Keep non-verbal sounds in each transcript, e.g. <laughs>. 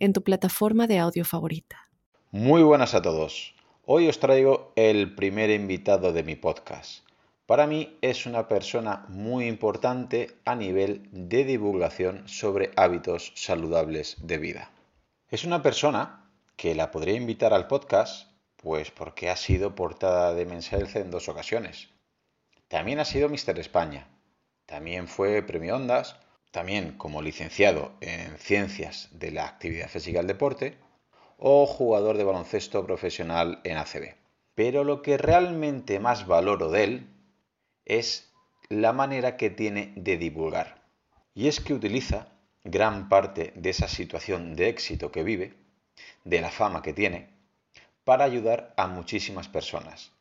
en tu plataforma de audio favorita. Muy buenas a todos. Hoy os traigo el primer invitado de mi podcast. Para mí es una persona muy importante a nivel de divulgación sobre hábitos saludables de vida. Es una persona que la podría invitar al podcast, pues porque ha sido portada de Mensaje en dos ocasiones. También ha sido Mister España. También fue Premio Ondas. También como licenciado en Ciencias de la Actividad Física del Deporte o jugador de baloncesto profesional en ACB. Pero lo que realmente más valoro de él es la manera que tiene de divulgar. Y es que utiliza gran parte de esa situación de éxito que vive de la fama que tiene, para ayudar a muchísimas personas,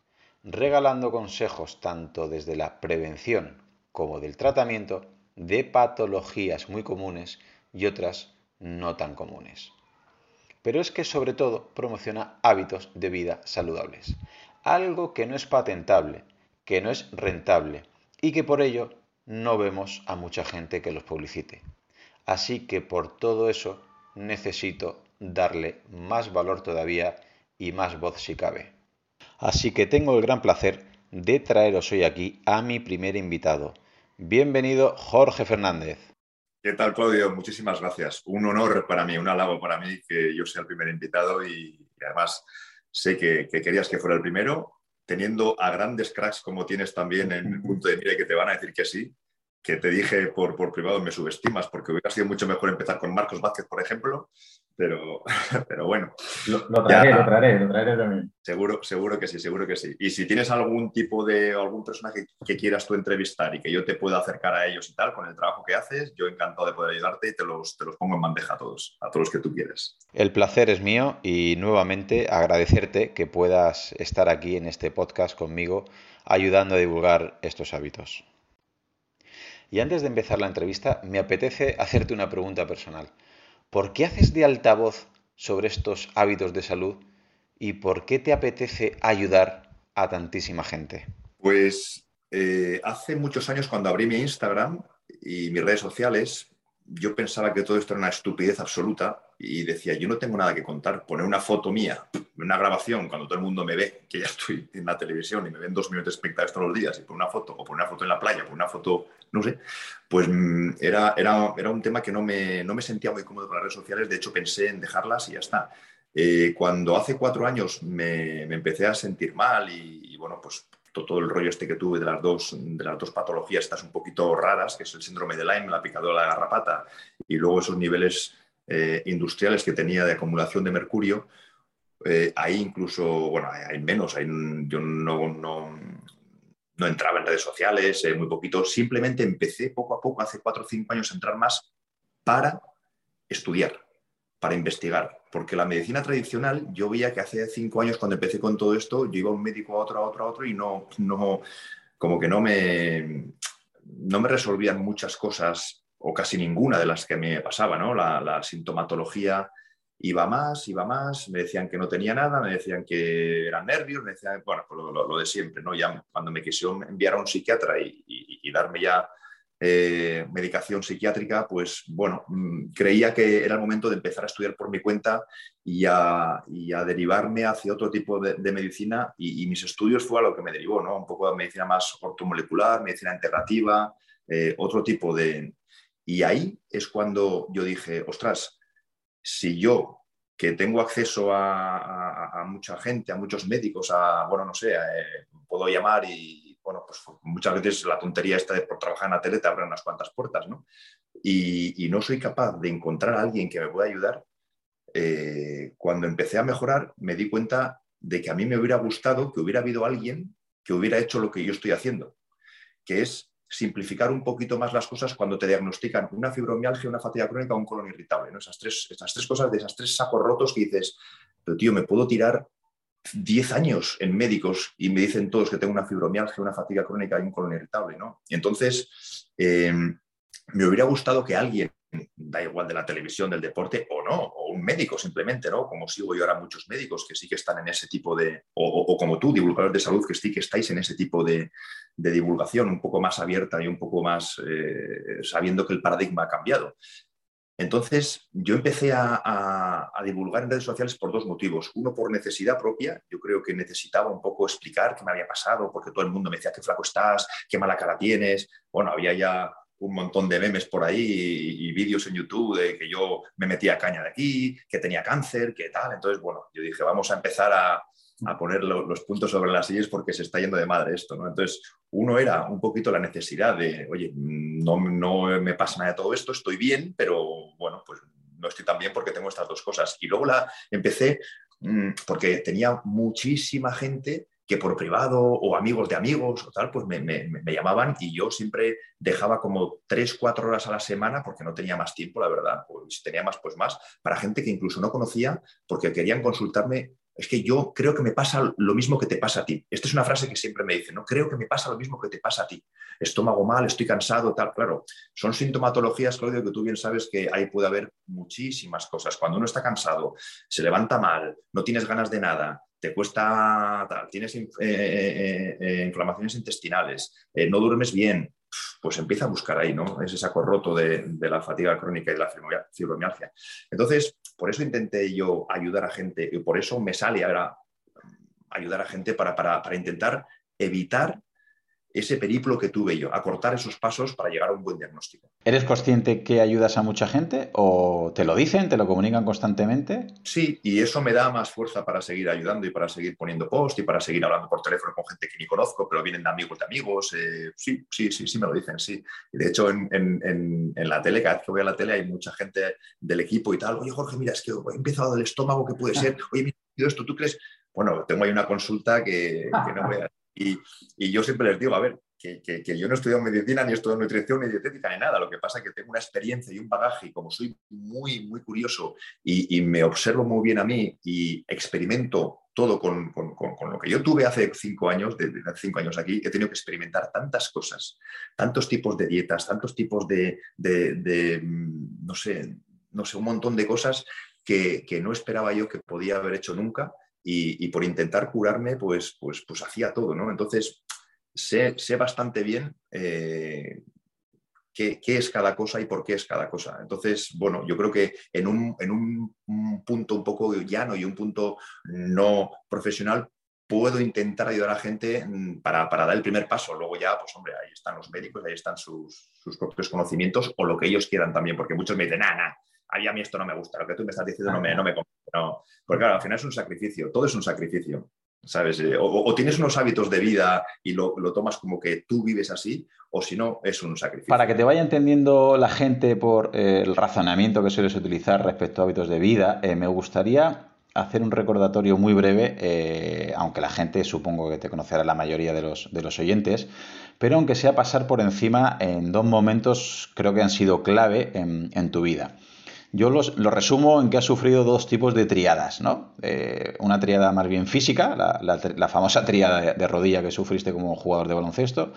regalando consejos tanto desde la prevención como del tratamiento de patologías muy comunes y otras no tan comunes. Pero es que sobre todo promociona hábitos de vida saludables, algo que no es patentable, que no es rentable y que por ello no vemos a mucha gente que los publicite. Así que por todo eso necesito darle más valor todavía y más voz si cabe. Así que tengo el gran placer de traeros hoy aquí a mi primer invitado. Bienvenido Jorge Fernández. ¿Qué tal, Claudio? Muchísimas gracias. Un honor para mí, un halago para mí que yo sea el primer invitado y, además sé que, que, querías que fuera el primero, teniendo a grandes cracks como tienes también en el punto de mira que te van a decir que sí que te dije por, por privado me subestimas, porque hubiera sido mucho mejor empezar con Marcos Vázquez, por ejemplo, pero, <laughs> pero bueno. Lo, traeré, lo traeré, lo traeré también. Seguro, seguro que sí, seguro que sí. Y si tienes algún tipo de, algún personaje que quieras tú entrevistar y que yo te pueda acercar a ellos y tal, con el trabajo que haces, yo encantado de poder ayudarte y te los, te los pongo en bandeja a todos, a todos los que tú quieres. El placer es mío y nuevamente agradecerte que puedas estar aquí en este podcast conmigo ayudando a divulgar estos hábitos. Y antes de empezar la entrevista, me apetece hacerte una pregunta personal. ¿Por qué haces de altavoz sobre estos hábitos de salud y por qué te apetece ayudar a tantísima gente? Pues eh, hace muchos años cuando abrí mi Instagram y mis redes sociales, yo pensaba que todo esto era una estupidez absoluta y decía, yo no tengo nada que contar, poner una foto mía, una grabación, cuando todo el mundo me ve, que ya estoy en la televisión y me ven dos minutos de espectáculos todos los días, y poner una foto, o poner una foto en la playa, poner una foto, no sé, pues mm, era, era, era un tema que no me, no me sentía muy cómodo con las redes sociales, de hecho pensé en dejarlas y ya está. Eh, cuando hace cuatro años me, me, empecé a sentir mal y, y bueno, pues todo el rollo este que tuve de las dos, de las dos patologías, estas un poquito raras, que es el síndrome de Lyme, la picadura de la garrapata, y luego esos niveles eh, industriales que tenía de acumulación de mercurio, eh, ahí incluso, bueno, hay, menos, hay, yo no, no, no, entraba en redes sociales, eh, muy poquito, simplemente empecé poco a poco, hace cuatro o cinco años, a entrar más para estudiar, para investigar, porque la medicina tradicional, yo veía que hace cinco años cuando empecé con todo esto, yo iba a un médico a otro, a otro, a otro y no, no como que no me, no me resolvían muchas cosas o casi ninguna de las que me pasaba, ¿no? La, sintomatología iba más, iba más, me decían que no tenía nada, me decían que eran nervios, me decían, bueno, pues lo, de siempre, ¿no? Ya cuando me quisieron enviar a un psiquiatra y darme ya eh, medicación psiquiátrica, pues bueno, mm, creía que era el momento de empezar a estudiar por mi cuenta y a, derivarme hacia otro tipo de, medicina y, mis estudios fue a lo que me derivó, ¿no? Un poco de medicina más ortomolecular, medicina integrativa, eh, otro tipo de... Y ahí es cuando yo dije, ostras, si yo que tengo acceso a, mucha gente, a muchos médicos, a, bueno, no sé, eh, puedo llamar y bueno, pues muchas veces la tontería esta de por trabajar en la tele te abre unas cuantas puertas, ¿no? Y, no soy capaz de encontrar a alguien que me pueda ayudar. Eh, cuando empecé a mejorar, me di cuenta de que a mí me hubiera gustado que hubiera habido alguien que hubiera hecho lo que yo estoy haciendo, que es simplificar un poquito más las cosas cuando te diagnostican una fibromialgia, una fatiga crónica o un colon irritable. ¿no? Esas, tres, esas tres cosas de esas tres sacos rotos que dices, pero tío, me puedo tirar 10 años en médicos y me dicen todos que tengo una fibromialgia, una fatiga crónica y un colon irritable. ¿no? Entonces, eh, me hubiera gustado que alguien da igual de la televisión, del deporte o no, o un médico simplemente, ¿no? Como sigo yo ahora muchos médicos que sí que están en ese tipo de, o, como tú, divulgadores de salud, que sí que estáis en ese tipo de, divulgación un poco más abierta y un poco más eh, sabiendo que el paradigma ha cambiado. Entonces, yo empecé a, divulgar en redes sociales por dos motivos. Uno, por necesidad propia. Yo creo que necesitaba un poco explicar qué me había pasado, porque todo el mundo me decía qué flaco estás, qué mala cara tienes. Bueno, había ya un montón de memes por ahí y, vídeos en YouTube de que yo me metía caña de aquí, que tenía cáncer, que tal. Entonces, bueno, yo dije, vamos a empezar a, poner los puntos sobre las sillas porque se está yendo de madre esto, ¿no? Entonces, uno era un poquito la necesidad de, oye, no, me pasa nada de todo esto, estoy bien, pero bueno, pues no estoy tan bien porque tengo estas dos cosas. Y luego la empecé mm, porque tenía muchísima gente que por privado o amigos de amigos o tal, pues me, llamaban y yo siempre dejaba como tres, cuatro horas a la semana porque no tenía más tiempo, la verdad, o si tenía más, pues más, para gente que incluso no conocía porque querían consultarme. Es que yo creo que me pasa lo mismo que te pasa a ti. Esta es una frase que siempre me dicen, ¿no? Creo que me pasa lo mismo que te pasa a ti. Estómago mal, estoy cansado, tal. Claro, son sintomatologías, Claudio, que tú bien sabes que ahí puede haber muchísimas cosas. Cuando uno está cansado, se levanta mal, no tienes ganas de nada, te cuesta, tienes eh, eh, eh, inflamaciones intestinales, no duermes bien, pues empieza a buscar ahí, ¿no? Es ese saco roto de, la fatiga crónica y de la fibromialgia. Entonces, por eso intenté yo ayudar a gente y por eso me sale ahora ayudar a gente para, para intentar evitar ese periplo que tuve yo, acortar esos pasos para llegar a un buen diagnóstico. ¿Eres consciente que ayudas a mucha gente o te lo dicen, te lo comunican constantemente? Sí, y eso me da más fuerza para seguir ayudando y para seguir poniendo post y para seguir hablando por teléfono con gente que ni conozco, pero vienen de amigos de amigos. Eh, sí, sí, sí, sí me lo dicen, sí. Y de hecho, en, en, en, la tele, cada vez que voy a la tele hay mucha gente del equipo y tal. Oye, Jorge, mira, es que he empezado del estómago, ¿qué puede ser? <laughs> Oye, mira, esto, ¿tú crees? Bueno, tengo ahí una consulta que, que no voy a y, yo siempre les digo, a ver, que, yo no he estudiado medicina, ni he estudiado nutrición, ni dietética, ni nada. Lo que pasa es que tengo una experiencia y un bagaje, y como soy muy, muy curioso y, me observo muy bien a mí y experimento todo con, lo que yo tuve hace cinco años, desde hace cinco años aquí, he tenido que experimentar tantas cosas, tantos tipos de dietas, tantos tipos de, mm, no sé, no sé, un montón de cosas que, que no esperaba yo que podía haber hecho nunca y, por intentar curarme, pues, pues, pues hacía todo, ¿no? Entonces, sé, bastante bien eh, qué, es cada cosa y por qué es cada cosa. Entonces, bueno, yo creo que en un, en un, punto un poco llano y un punto no profesional, puedo intentar ayudar a gente mm, para, dar el primer paso. Luego ya, pues hombre, ahí están los médicos, ahí están sus, propios conocimientos o lo que ellos quieran también, porque muchos me dicen, nada, nada, a mí esto no me gusta, lo que tú me estás diciendo no me, no me no. Porque claro, al final es un sacrificio, todo es un sacrificio. ¿Sabes? Eh, o, tienes unos hábitos de vida y lo, tomas como que tú vives así, o si no, es un sacrificio. Para que te vaya entendiendo la gente por eh, el razonamiento que sueles utilizar respecto a hábitos de vida, eh, me gustaría hacer un recordatorio muy breve, aunque la gente supongo que te conocerá la mayoría de los, de los oyentes, pero aunque sea pasar por encima en dos momentos creo que han sido clave en, en tu vida. Yo lo resumo en que has sufrido dos tipos de triadas, ¿no? Eh, una triada más bien física, la, famosa triada de, rodilla que sufriste como jugador de baloncesto,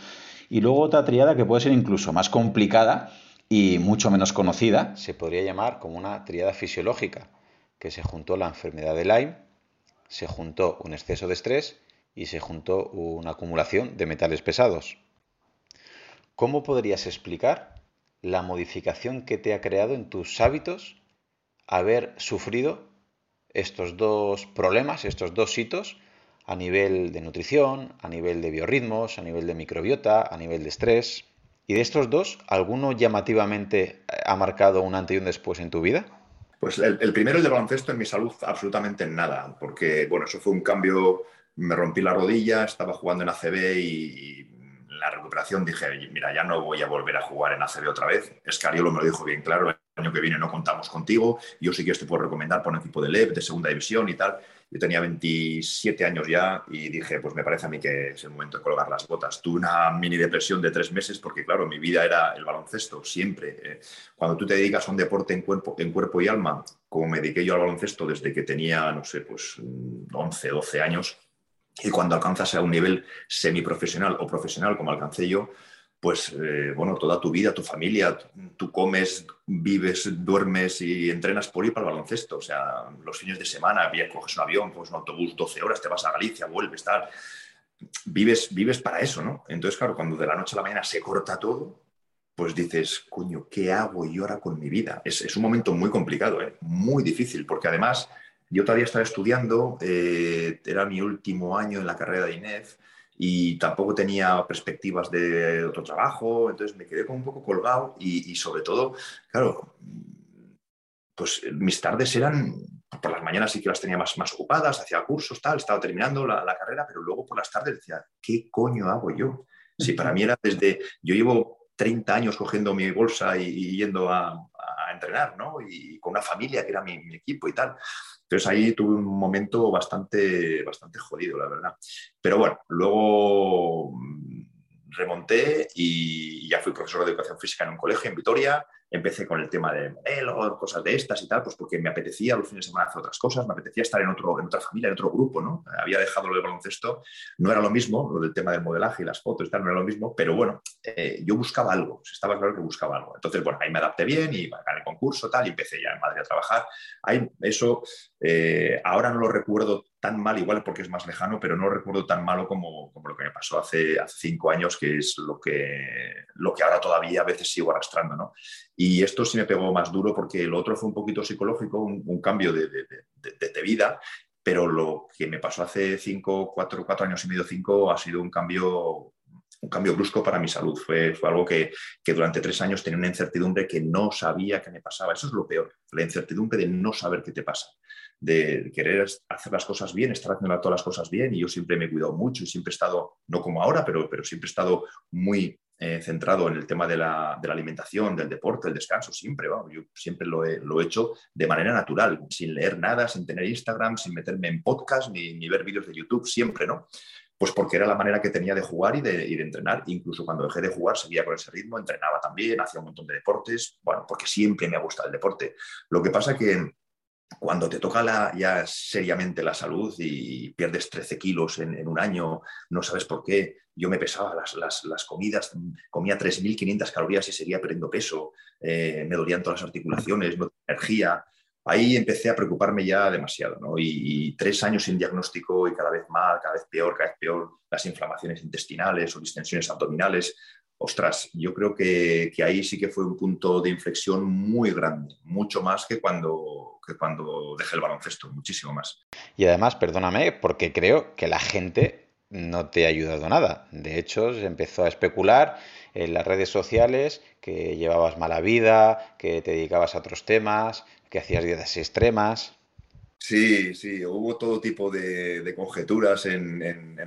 y luego otra triada que puede ser incluso más complicada y mucho menos conocida. Se podría llamar como una triada fisiológica, que se juntó la enfermedad de Lyme, se juntó un exceso de estrés y se juntó una acumulación de metales pesados. ¿Cómo podrías explicar la modificación que te ha creado en tus hábitos haber sufrido estos dos problemas, estos dos hitos a nivel de nutrición, a nivel de biorritmos, a nivel de microbiota, a nivel de estrés. ¿Y de estos dos, alguno llamativamente ha marcado un antes y un después en tu vida? Pues el, primero, el de baloncesto, en mi salud absolutamente nada, porque bueno, eso fue un cambio, me rompí la rodilla, estaba jugando en ACB y la recuperación dije, mira, ya no voy a volver a jugar en ACB otra vez. Escariolo me lo dijo bien claro, año que viene no contamos contigo, yo sí que te puedo recomendar por un equipo de LEV, de segunda división y tal. Yo tenía 27 años ya y dije, pues me parece a mí que es el momento de colgar las botas. Tuve una mini depresión de tres meses porque, claro, mi vida era el baloncesto, siempre. Eh, cuando tú te dedicas a un deporte en cuerpo, en cuerpo y alma, como me dediqué yo al baloncesto desde que tenía, no sé, pues 11, 12 años, y cuando alcanzas a un nivel semiprofesional o profesional como alcancé yo, pues eh, bueno, toda tu vida, tu familia, tú comes, vives, duermes y entrenas por ir para el baloncesto. O sea, los fines de semana, coges un avión, coges un autobús 12 horas, te vas a Galicia, vuelves, tal. Vives, vives para eso, ¿no? Entonces, claro, cuando de la noche a la mañana se corta todo, pues dices, coño, ¿qué hago yo ahora con mi vida? Es, un momento muy complicado, ¿eh? muy difícil, porque además yo todavía estaba estudiando, eh, era mi último año en la carrera de INEF, y tampoco tenía perspectivas de otro trabajo, entonces me quedé como un poco colgado y, sobre todo, claro, pues mis tardes eran, por las mañanas sí que las tenía más, más ocupadas, hacía cursos, tal, estaba terminando la, carrera, pero luego por las tardes decía, ¿qué coño hago yo? Si para mí era desde, yo llevo 30 años cogiendo mi bolsa y, yendo a, entrenar, ¿no? Y con una familia que era mi, mi equipo y tal. Entonces ahí tuve un momento bastante, bastante jodido, la verdad. Pero bueno, luego mm, remonté y ya fui profesor de educación física en un colegio en Vitoria empecé con el tema de modelo, cosas de estas y tal, pues porque me apetecía los fines de semana hacer otras cosas, me apetecía estar en, otro, en otra familia, en otro grupo, ¿no? Había dejado lo del baloncesto, no era lo mismo, lo del tema del modelaje y las fotos y tal, no era lo mismo, pero bueno, eh, yo buscaba algo, estaba claro que buscaba algo. Entonces, bueno, ahí me adapté bien y gané el concurso, tal, y empecé ya en Madrid a trabajar. Ahí, eso, eh, ahora no lo recuerdo tan mal, igual porque es más lejano, pero no lo recuerdo tan malo como, como lo que me pasó hace, hace cinco años, que es lo que, lo que ahora todavía a veces sigo arrastrando, ¿no? Y esto sí me pegó más duro porque lo otro fue un poquito psicológico, un, cambio de, de, vida, pero lo que me pasó hace cinco, cuatro, cuatro años y medio, cinco, ha sido un cambio, un cambio brusco para mi salud. Fue, fue algo que, que, durante tres años tenía una incertidumbre que no sabía que me pasaba. Eso es lo peor, la incertidumbre de no saber qué te pasa de querer hacer las cosas bien, estar haciendo todas las cosas bien y yo siempre me he cuidado mucho y siempre he estado, no como ahora, pero, pero siempre he estado muy eh, centrado en el tema de la, de la, alimentación, del deporte, del descanso, siempre, yo siempre lo he, lo he, hecho de manera natural, sin leer nada, sin tener Instagram, sin meterme en podcast ni, ni ver vídeos de YouTube, siempre, ¿no? Pues porque era la manera que tenía de jugar y de, y de, entrenar. Incluso cuando dejé de jugar seguía con ese ritmo, entrenaba también, hacía un montón de deportes, bueno, porque siempre me ha el deporte. Lo que pasa que cuando te toca la, ya seriamente la salud y pierdes 13 kilos en, un año, no sabes por qué. Yo me pesaba las, las, comidas, comía 3.500 calorías y seguía perdiendo peso, eh, me dolían todas las articulaciones, no tenía energía. Ahí empecé a preocuparme ya demasiado, ¿no? Y, tres años sin diagnóstico y cada vez más, cada vez peor, cada vez peor, las inflamaciones intestinales o distensiones abdominales. Ostras, yo creo que, que ahí sí que fue un punto de inflexión muy grande, mucho más que cuando, que cuando dejé el baloncesto, muchísimo más. Y además, perdóname, porque creo que la gente no te ha ayudado nada. De hecho, se empezó a especular en las redes sociales que llevabas mala vida, que te dedicabas a otros temas, que hacías dietas extremas. Sí, sí, hubo todo tipo de, conjeturas en,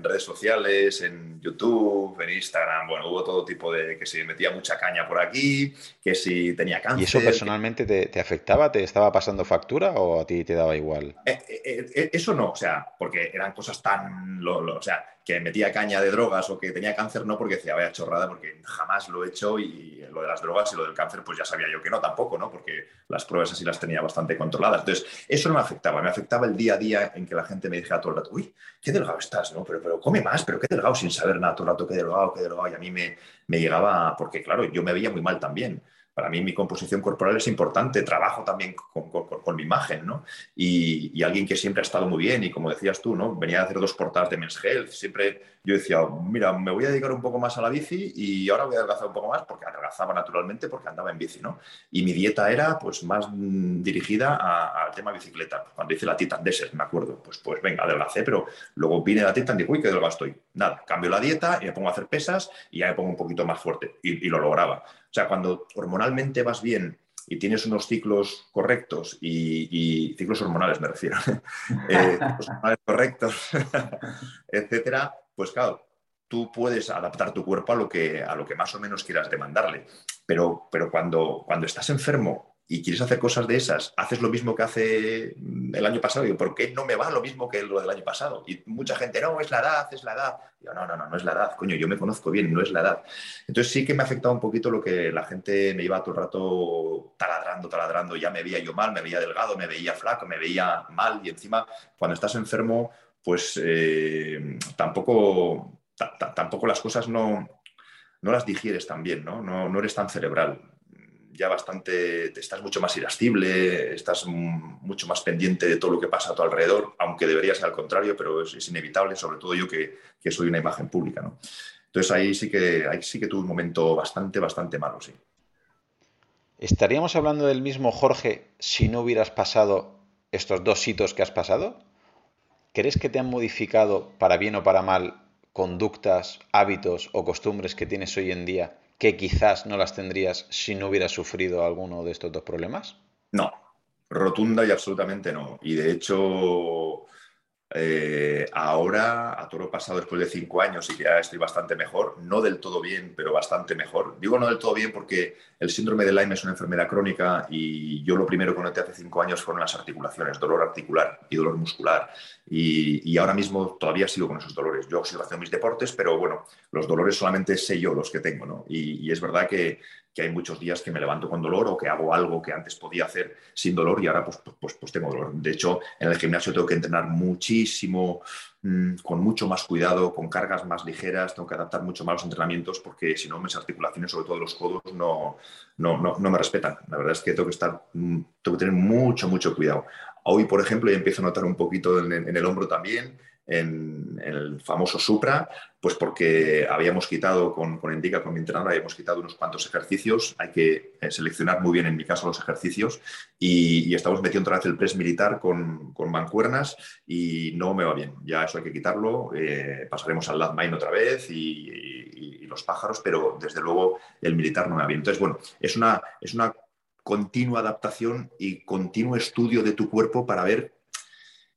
redes sociales, en YouTube, en Instagram, bueno, hubo todo tipo de que si metía mucha caña por aquí, que si tenía cáncer. ¿Y eso personalmente te, afectaba? ¿Te estaba pasando factura o a ti te daba igual? Eh, eh, eh, eso no, o sea, porque eran cosas tan, o sea, que metía caña de drogas o que tenía cáncer, no porque decía, vaya chorrada, porque jamás lo he hecho y lo de las drogas y lo del cáncer, pues ya sabía yo que no tampoco, ¿no? Porque las pruebas así las tenía bastante controladas. Entonces, eso no me afectaba, me afectaba el día a día en que la gente me dijera todo el rato, uy, qué delgado estás, ¿no? Pero, pero come más, pero qué delgado, sin saber nada todo el rato, qué delgado, qué delgado. Y a mí me, me llegaba, porque claro, yo me veía muy mal también para mí mi composición corporal es importante, trabajo también con, mi imagen, ¿no? Y, alguien que siempre ha estado muy bien y como decías tú, ¿no? Venía a hacer dos portadas de Men's Health, siempre yo decía, mira, me voy a dedicar un poco más a la bici y ahora voy a adelgazar un poco más porque adelgazaba naturalmente porque andaba en bici, ¿no? Y mi dieta era pues más mm, dirigida al tema bicicleta. Cuando hice la Titan Desert, me acuerdo, pues, pues venga, adelgacé, pero luego vine a la Titan y digo, uy, qué delgado estoy. Nada, cambio la dieta y me pongo a hacer pesas y ya me pongo un poquito más fuerte y lo lograba. O sea, cuando hormonalmente vas bien y tienes unos ciclos correctos y, ciclos hormonales me refiero, <laughs> eh, ciclos hormonales correctos, <laughs> etcétera, pues claro, tú puedes adaptar tu cuerpo a lo que, a lo que más o menos quieras demandarle. Pero, pero cuando, cuando estás enfermo y quieres hacer cosas de esas, haces lo mismo que hace mm, el año pasado, y digo, ¿por qué no me va lo mismo que lo del año pasado? Y mucha gente, no, es la edad, es la edad. Digo, no, no, no, no es la edad, coño, yo me conozco bien, no es la edad. Entonces sí que me ha afectado un poquito lo que la gente me iba todo el rato taladrando, taladrando, ya me veía yo mal, me veía delgado, me veía flaco, me veía mal, y encima cuando estás enfermo, pues eh, tampoco, tampoco las cosas no, no las digieres tan bien, ¿no? ¿no? No eres tan cerebral ya bastante, estás mucho más irascible, estás mucho más pendiente de todo lo que pasa a tu alrededor, aunque debería ser al contrario, pero es, inevitable, sobre todo yo que, soy una imagen pública. ¿no? Entonces ahí sí, que, ahí sí que tuve un momento bastante, bastante malo, sí. ¿Estaríamos hablando del mismo Jorge si no hubieras pasado estos dos hitos que has pasado? ¿Crees que te han modificado para bien o para mal conductas, hábitos o costumbres que tienes hoy en día que quizás no las tendrías si no hubieras sufrido alguno de estos dos problemas? No, rotunda y absolutamente no. Y de hecho, eh, ahora, a toro pasado, después de cinco años y ya estoy bastante mejor, no del todo bien, pero bastante mejor. Digo no del todo bien porque el síndrome de Lyme es una enfermedad crónica y yo lo primero que noté hace cinco años fueron las articulaciones, dolor articular y dolor muscular. Y, ahora mismo todavía sigo con esos dolores. Yo sigo haciendo mis deportes, pero bueno, los dolores solamente sé yo los que tengo, ¿no? y es verdad que que hay muchos días que me levanto con dolor o que hago algo que antes podía hacer sin dolor y ahora pues, pues, pues, pues tengo dolor. De hecho, en el gimnasio tengo que entrenar muchísimo, mm, con mucho más cuidado, con cargas más ligeras, tengo que adaptar mucho más los entrenamientos porque si no mis articulaciones, sobre todo los codos, no, no, no, me respetan. La verdad es que tengo que, estar, mm, tengo que tener mucho, mucho cuidado. Hoy, por ejemplo, ya empiezo a notar un poquito en el hombro también en, el famoso Supra, pues porque habíamos quitado con, con Indica, con mi entrenador, habíamos quitado unos cuantos ejercicios, hay que eh, seleccionar muy bien en mi caso los ejercicios. Y, estamos metiendo otra vez el press militar con, con, mancuernas y no me va bien, ya eso hay que quitarlo, eh, pasaremos al lat mine otra vez y, y, los pájaros, pero desde luego el militar no me va bien. Entonces, bueno, es una, es una continua adaptación y continuo estudio de tu cuerpo para ver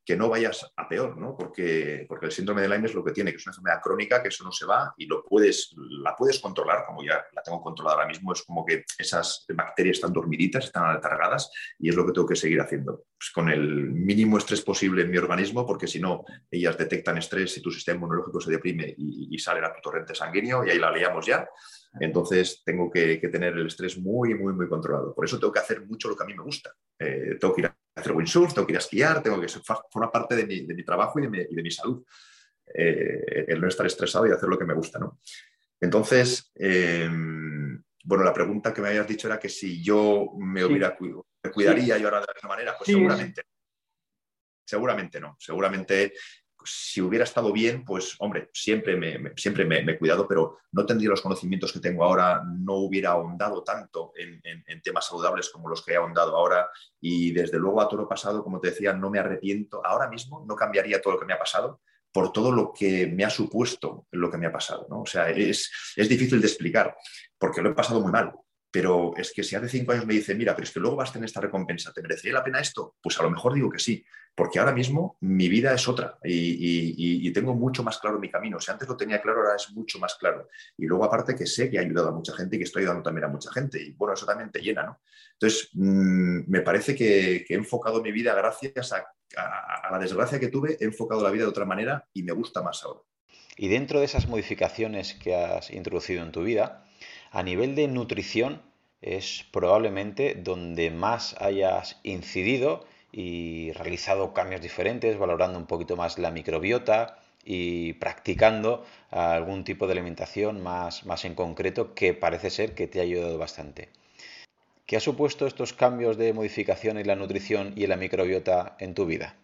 que no vayas a peor, ¿no? Porque, porque el síndrome de Lyme es lo que tiene, que es una enfermedad crónica, que eso no se va y lo puedes, la puedes controlar, como ya la tengo controlada ahora mismo, es como que esas bacterias están dormiditas, están aletargadas y es lo que tengo que seguir haciendo. Pues con el mínimo estrés posible en mi organismo, porque si no, ellas detectan estrés y tu sistema inmunológico se deprime y, y salen a tu torrente sanguíneo y ahí la leíamos ya. Entonces tengo que, tener el estrés muy, muy, muy controlado. Por eso tengo que hacer mucho lo que a mí me gusta. Eh, tengo que ir a hacer windsurf, tengo que ir a esquiar, tengo que formar parte de mi, trabajo y de mi, salud. Eh, el no estar estresado y hacer lo que me gusta. ¿no? Entonces, em, bueno, la pregunta que me habías dicho era que si yo me hubiera me cuidaría yo ahora de esa manera, pues seguramente. Seguramente no. Seguramente si hubiera estado bien, pues hombre, siempre me, siempre me, he cuidado, pero no tendría los conocimientos que tengo ahora, no hubiera ahondado tanto en, temas saludables como los que he ahondado ahora y desde luego a todo lo pasado, como te decía, no me arrepiento. Ahora mismo no cambiaría todo lo que me ha pasado por todo lo que me ha supuesto lo que me ha pasado. ¿no? O sea, es, es difícil de explicar porque lo he pasado muy mal. Pero es que si hace cinco años me dice, mira, pero es que luego vas a tener esta recompensa, ¿te merecería la pena esto? Pues a lo mejor digo que sí, porque ahora mismo mi vida es otra y, tengo mucho más claro mi camino. Si antes lo tenía claro, ahora es mucho más claro. Y luego aparte que sé que he ayudado a mucha gente y que estoy ayudando también a mucha gente. Y bueno, eso también te llena, ¿no? Entonces, mm, me parece que, he enfocado mi vida gracias a, a la desgracia que tuve, he enfocado la vida de otra manera y me gusta más ahora. Y dentro de esas modificaciones que has introducido en tu vida, a nivel de nutrición es probablemente donde más hayas incidido y realizado cambios diferentes, valorando un poquito más la microbiota y practicando algún tipo de alimentación más, más en concreto que parece ser que te ha ayudado bastante. ¿Qué ha supuesto estos cambios de modificación en la nutrición y en la microbiota en tu vida?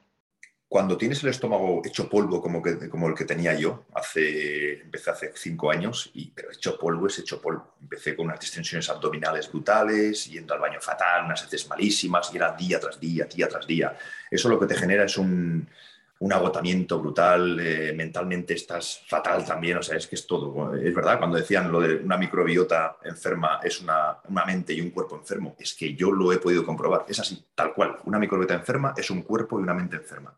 Cuando tienes el estómago hecho polvo como, que, como el que tenía yo, hace, empecé hace cinco años, y, pero hecho polvo es hecho polvo. Empecé con unas distensiones abdominales brutales, yendo al baño fatal, unas heces malísimas, y era día tras día, día tras día. Eso lo que te genera es un, un agotamiento brutal, eh, mentalmente estás fatal también, o sea, es que es todo. Es verdad, cuando decían lo de una microbiota enferma es una, una, mente y un cuerpo enfermo, es que yo lo he podido comprobar, es así, tal cual. Una microbiota enferma es un cuerpo y una mente enferma.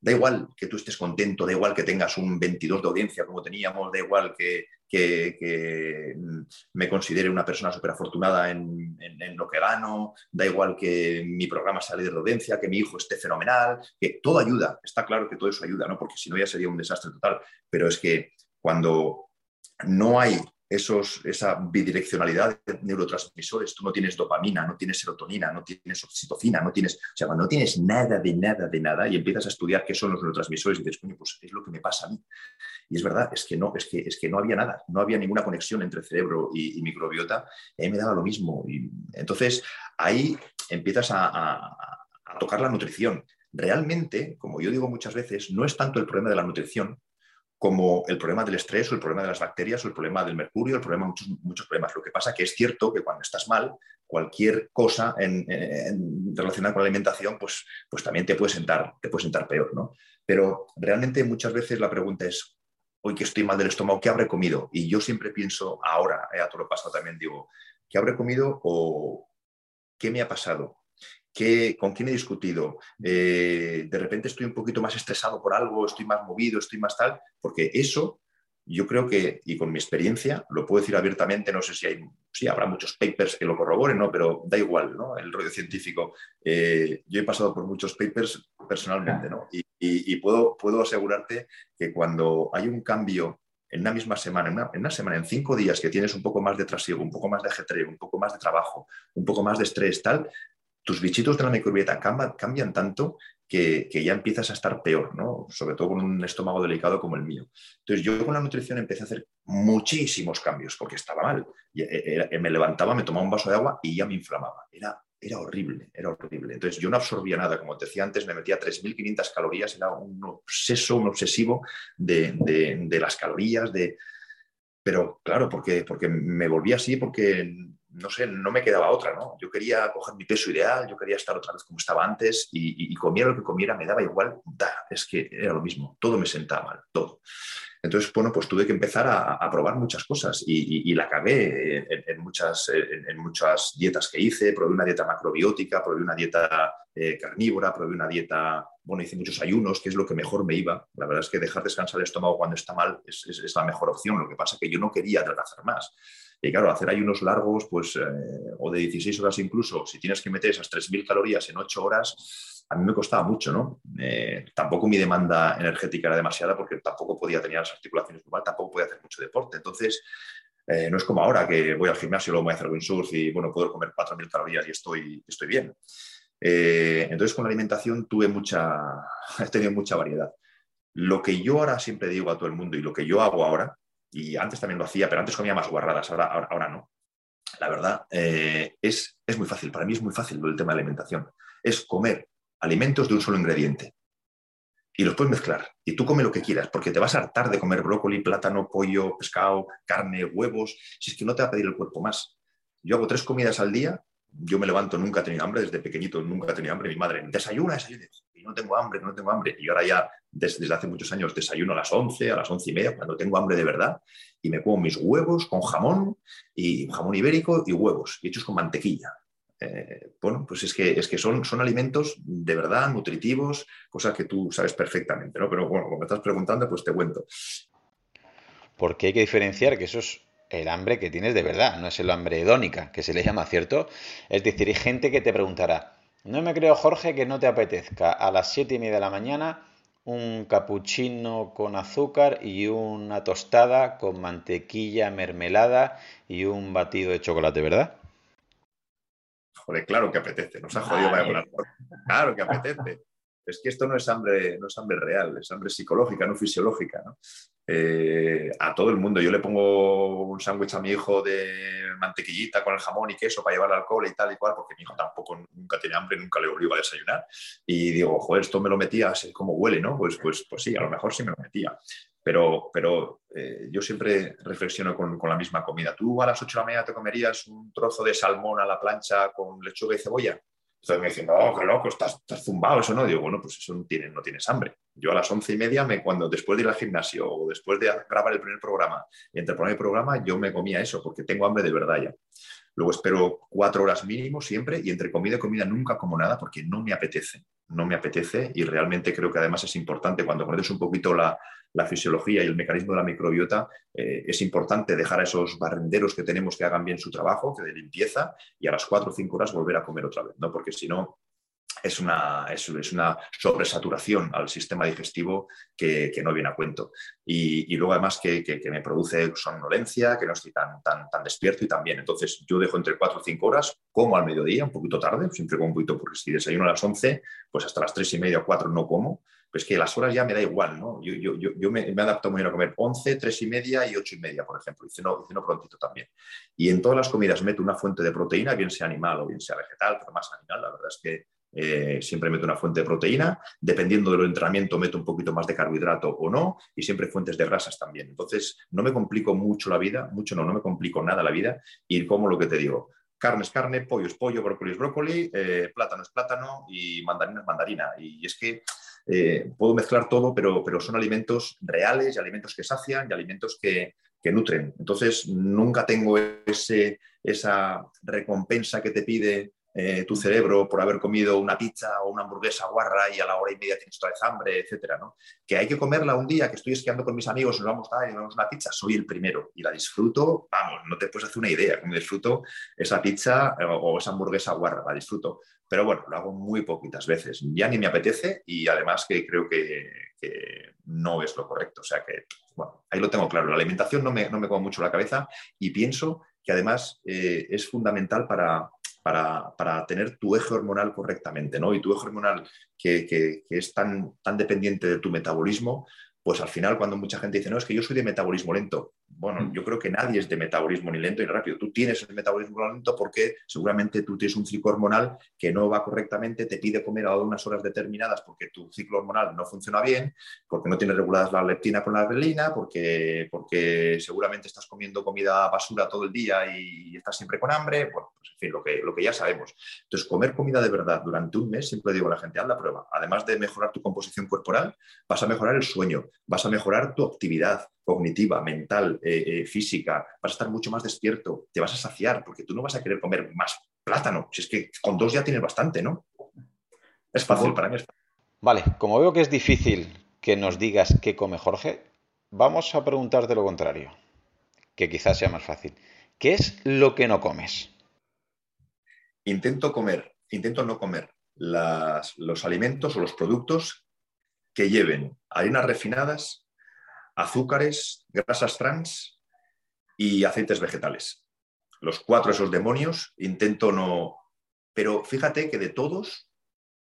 Da igual que tú estés contento, da igual que tengas un 22 de audiencia como teníamos, da igual que, me considere una persona súper afortunada en, lo que gano, da igual que mi programa sea de audiencia, que mi hijo esté fenomenal, que todo ayuda. Está claro que todo eso ayuda, ¿no? porque si no ya sería un desastre total. Pero es que cuando no hay esos, esa bidireccionalidad de neurotransmisores. Tú no tienes dopamina, no tienes serotonina, no tienes oxitocina, no tienes, o sea, cuando no tienes nada de nada de nada y empiezas a estudiar qué son los neurotransmisores y dices, coño, pues es lo que me pasa a mí. Y es verdad, es que no, es que, es que no había nada, no había ninguna conexión entre cerebro y, microbiota, y a me daba lo mismo. Y entonces ahí empiezas a tocar la nutrición. Realmente, como yo digo muchas veces, no es tanto el problema de la nutrición, como el problema del estrés o el problema de las bacterias o el problema del mercurio, el problema muchos, muchos problemas. Lo que pasa que es cierto que cuando estás mal, cualquier cosa en, relacionada con la alimentación, pues, pues también te puede sentar, te puede sentar peor, ¿no? Pero realmente muchas veces la pregunta es, hoy que estoy mal del estómago, ¿qué habré comido? Y yo siempre pienso, ahora, eh, a todo lo pasado también digo, ¿qué habré comido o qué me ha pasado? ¿Con quién he discutido? Eh, de repente estoy un poquito más estresado por algo, estoy más movido, estoy más tal, porque eso yo creo que, y con mi experiencia, lo puedo decir abiertamente, no sé si hay, sí, habrá muchos papers que lo corroboren, ¿no? pero da igual, ¿no? El rollo científico. Eh, yo he pasado por muchos papers personalmente, ¿no? Y, puedo, puedo asegurarte que cuando hay un cambio en una misma semana, en una, semana, en cinco días que tienes un poco más de trasiego, un poco más de ajetreo, un poco más de trabajo, un poco más de estrés, tal, tus bichitos de la microbiota cambian, tanto que, ya empiezas a estar peor, ¿no? Sobre todo con un estómago delicado como el mío. Entonces yo con la nutrición empecé a hacer muchísimos cambios porque estaba mal. Eh, eh, me levantaba, me tomaba un vaso de agua y ya me inflamaba. Era, horrible, era horrible. Entonces yo no absorbía nada, como te decía antes, me metía 3.500 calorías, era un obseso, un obsesivo de, de las calorías, de... Pero claro, porque, porque me volví así, porque no sé, no me quedaba otra, ¿no? Yo quería coger mi peso ideal, yo quería estar otra vez como estaba antes y, comiera lo que comiera, me daba igual, da, es que era lo mismo, todo me sentaba mal, todo. Entonces, bueno, pues tuve que empezar a, probar muchas cosas y, la cagué en, muchas, en, muchas dietas que hice, probé una dieta macrobiótica, probé una dieta eh, carnívora, probé una dieta, bueno, hice muchos ayunos, que es lo que mejor me iba. La verdad es que dejar descansar el estómago cuando está mal es, es la mejor opción, lo que pasa es que yo no quería adelgazar más. Y claro, hacer ayunos largos, pues, eh, o de 16 horas incluso, si tienes que meter esas 3.000 calorías en 8 horas, a mí me costaba mucho, ¿no? Eh, tampoco mi demanda energética era demasiada porque tampoco podía tener las articulaciones normal, tampoco podía hacer mucho deporte. Entonces, eh, no es como ahora que voy al gimnasio, luego voy a hacer windsurf y, bueno, puedo comer 4.000 calorías y estoy, estoy bien. entonces, con la alimentación tuve mucha, <laughs> he tenido mucha variedad. Lo que yo ahora siempre digo a todo el mundo y lo que yo hago ahora y antes también lo hacía, pero antes comía más guarradas, ahora, ahora, no. La verdad, eh, es, es muy fácil, para mí es muy fácil el tema de alimentación. Es comer alimentos de un solo ingrediente y los puedes mezclar. Y tú come lo que quieras, porque te vas a hartar de comer brócoli, plátano, pollo, pescado, carne, huevos, si es que no te va a pedir el cuerpo más. Yo hago tres comidas al día, yo me levanto, nunca he tenido hambre, desde pequeñito nunca he tenido hambre, mi madre, desayuna, desayuna, y no tengo hambre, no tengo hambre. Y ahora ya, desde, hace muchos años, desayuno a las 11, a las once y media, cuando tengo hambre de verdad, y me como mis huevos con jamón, y jamón ibérico y huevos, y hechos con mantequilla. Eh, bueno, pues es que, es que son, son alimentos de verdad nutritivos, cosas que tú sabes perfectamente, ¿no? Pero bueno, como me estás preguntando, pues te cuento. Porque hay que diferenciar que eso es el hambre que tienes de verdad, no es el hambre hedónica, que se le llama, ¿cierto? Es decir, hay gente que te preguntará, no me creo, Jorge, que no te apetezca a las siete y media de la mañana un capuchino con azúcar y una tostada con mantequilla, mermelada y un batido de chocolate, ¿verdad? Joder, claro que apetece, nos ha jodido vaya Claro que apetece es que esto no es hambre, no es hambre real, es hambre psicológica, no fisiológica. Eh, a todo el mundo. Yo le pongo un sándwich a mi hijo de mantequillita con el jamón y queso para llevar alcohol y tal y cual, porque mi hijo tampoco nunca tiene hambre, nunca le obligo a desayunar. Y digo, joder, esto me lo metía, así como huele, ¿no? Pues, pues, pues sí, a lo mejor sí me lo metía. Pero, pero eh, yo siempre reflexiono con, con, la misma comida. ¿Tú a las 8 de la mañana te comerías un trozo de salmón a la plancha con lechuga y cebolla? Entonces me dicen, no, qué loco, estás, estás, zumbado, eso no. Digo, bueno, pues eso no, tiene, no tienes hambre. Yo a las once y media, me, cuando después de ir al gimnasio o después de grabar el primer programa, entre programa y programa, yo me comía eso porque tengo hambre de verdad ya. Luego espero cuatro horas mínimo siempre y entre comida y comida nunca como nada porque no me apetece. no me apetece y realmente creo que además es importante cuando conoces un poquito la, fisiología y el mecanismo de la microbiota, eh, es importante dejar a esos barrenderos que tenemos que hagan bien su trabajo, que de limpieza, y a las 4 o 5 horas volver a comer otra vez, ¿no? Porque si no, es una, es, una sobresaturación al sistema digestivo que, no viene a cuento. Y, luego además que, me produce somnolencia, que no estoy tan, tan, tan despierto y también. Entonces yo dejo entre 4 o 5 horas, como al mediodía, un poquito tarde, siempre como un poquito, porque si desayuno a las 11, pues hasta las 3 y media o 4 no como. Pues que las horas ya me da igual, ¿no? Yo, yo, yo, me, me, adapto muy bien a comer 11, 3 y media y 8 y media, por ejemplo, y ceno, ceno prontito también. Y en todas las comidas meto una fuente de proteína, bien sea animal o bien sea vegetal, pero más animal, la verdad es que eh, siempre meto una fuente de proteína, dependiendo del entrenamiento meto un poquito más de carbohidrato o no, y siempre fuentes de grasas también. Entonces, no me complico mucho la vida, mucho no, no me complico nada la vida, y como lo que te digo, carne es carne, pollo es pollo, brócoli es brócoli, eh, plátano es plátano y mandarina es mandarina. Y es que eh, puedo mezclar todo, pero, pero son alimentos reales y alimentos que sacian y alimentos que, que nutren. Entonces, nunca tengo ese, esa recompensa que te pide eh, tu cerebro por haber comido una pizza o una hamburguesa guarra y a la hora y media tienes otra hambre, etcétera, ¿no? Que hay que comerla un día que estoy esquiando con mis amigos, nos vamos a y nos una pizza, soy el primero y la disfruto, vamos, no te puedes hacer una idea cómo disfruto esa pizza eh, o, esa hamburguesa guarra, la disfruto. Pero bueno, lo hago muy poquitas veces, ya ni me apetece y además que creo que, no es lo correcto. O sea que, bueno, ahí lo tengo claro. La alimentación no me, no me come mucho la cabeza y pienso que además eh, es fundamental para, para, tener tu eje hormonal correctamente, ¿no? Y tu eje hormonal que, que es tan, tan dependiente de tu metabolismo, pues al final cuando mucha gente dice, no, es que yo soy de metabolismo lento, bueno, yo creo que nadie es de metabolismo ni lento ni rápido. Tú tienes el metabolismo lento porque seguramente tú tienes un ciclo hormonal que no va correctamente, te pide comer a unas horas determinadas porque tu ciclo hormonal no funciona bien, porque no tienes reguladas la leptina con la grelina, porque, porque seguramente estás comiendo comida basura todo el día y, estás siempre con hambre. Bueno, pues en fin, lo que, lo que ya sabemos. Entonces, comer comida de verdad durante un mes, siempre digo a la gente, haz la prueba. Además de mejorar tu composición corporal, vas a mejorar el sueño, vas a mejorar tu actividad, cognitiva, mental, eh, eh, física, vas a estar mucho más despierto, te vas a saciar, porque tú no vas a querer comer más plátano, si es que con dos ya tienes bastante, ¿no? Es fácil, para mí es fácil. Vale, como veo que es difícil que nos digas qué come Jorge, vamos a preguntarte lo contrario, que quizás sea más fácil. ¿Qué es lo que no comes? Intento comer, intento no comer los alimentos o los productos que lleven harinas refinadas, azúcares, grasas trans y aceites vegetales. Los cuatro esos demonios intento no... Pero fíjate que de todos,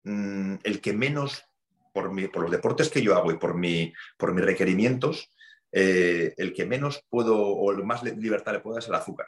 mm, el que menos, por, por, los deportes que yo hago y por, mi, por mis requerimientos, eh, el que menos puedo o el más libertad le puedo dar es el azúcar.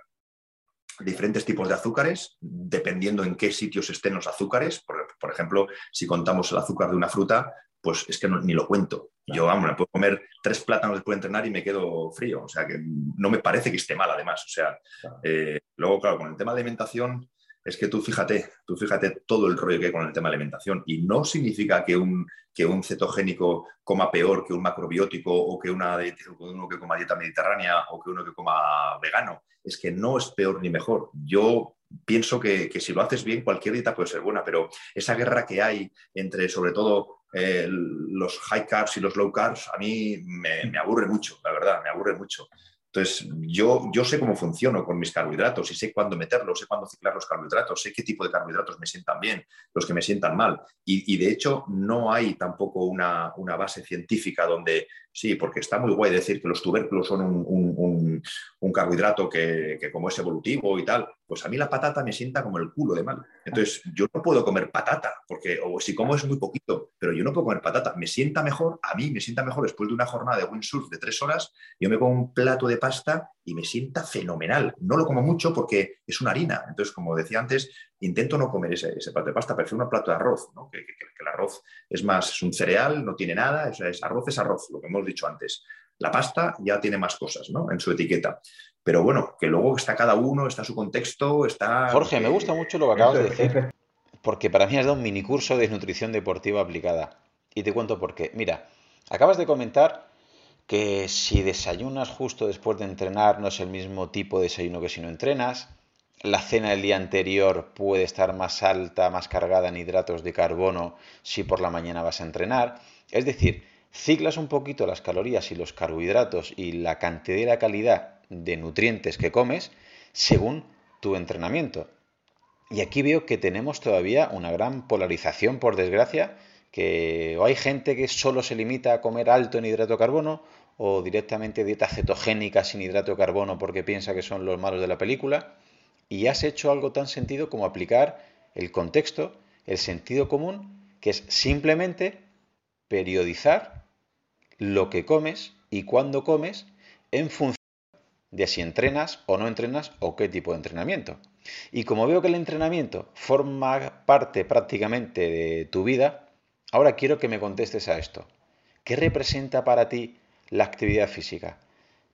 Diferentes tipos de azúcares, dependiendo en qué sitios estén los azúcares. Por ejemplo, si contamos el azúcar de una fruta, pues es que ni lo cuento. Yo, vamos, me puedo comer tres plátanos después de entrenar y me quedo frío. O sea, que no me parece que esté mal, además. O sea, eh, luego, claro, con el tema de alimentación, es que tú fíjate, tú fíjate todo el rollo que hay con el tema de alimentación. Y no significa que un, que un cetogénico coma peor que un macrobiótico o que una, uno que coma dieta mediterránea o que uno que coma vegano. Es que no es peor ni mejor. Yo pienso que, que si lo haces bien, cualquier dieta puede ser buena, pero esa guerra que hay entre, sobre todo, eh, los high carbs y los low carbs a mí me, me, aburre mucho, la verdad, me aburre mucho. Entonces, yo, yo sé cómo funciono con mis carbohidratos y sé cuándo meterlos, sé cuándo ciclar los carbohidratos, sé qué tipo de carbohidratos me sientan bien, los que me sientan mal. Y, y de hecho, no hay tampoco una, una, base científica donde, sí, porque está muy guay decir que los tubérculos son un, un, un, carbohidrato que, que, como es evolutivo y tal, pues a mí la patata me sienta como el culo de mal. Entonces, yo no puedo comer patata, porque o si como es muy poquito, pero yo no puedo comer patata. Me sienta mejor, a mí me sienta mejor después de una jornada de windsurf de tres horas, yo me como un plato de pasta y me sienta fenomenal. No lo como mucho porque es una harina. Entonces, como decía antes, intento no comer ese, plato de pasta, prefiero un plato de arroz, ¿no? que, el arroz es más, es un cereal, no tiene nada, es, arroz es arroz, lo que hemos dicho antes. La pasta ya tiene más cosas ¿no? en su etiqueta. Pero bueno, que luego está cada uno, está su contexto, está... Jorge, me gusta mucho lo que acabas de decir, porque para mí has dado un mini curso de nutrición deportiva aplicada. Y te cuento por qué. Mira, acabas de comentar que si desayunas justo después de entrenar no es el mismo tipo de desayuno que si no entrenas. La cena del día anterior puede estar más alta, más cargada en hidratos de carbono si por la mañana vas a entrenar. Es decir, ciclas un poquito las calorías y los carbohidratos y la cantidad y la calidad de nutrientes que comes según tu entrenamiento. Y aquí veo que tenemos todavía una gran polarización, por desgracia, que o hay gente que solo se limita a comer alto en hidrato de carbono o directamente dieta cetogénica sin hidrato de carbono porque piensa que son los malos de la película y has hecho algo tan sentido como aplicar el contexto, el sentido común, que es simplemente periodizar lo que comes y cuándo comes en función de si entrenas o no entrenas o qué tipo de entrenamiento. Y como veo que el entrenamiento forma parte prácticamente de tu vida, ahora quiero que me contestes a esto. ¿Qué representa para ti la actividad física?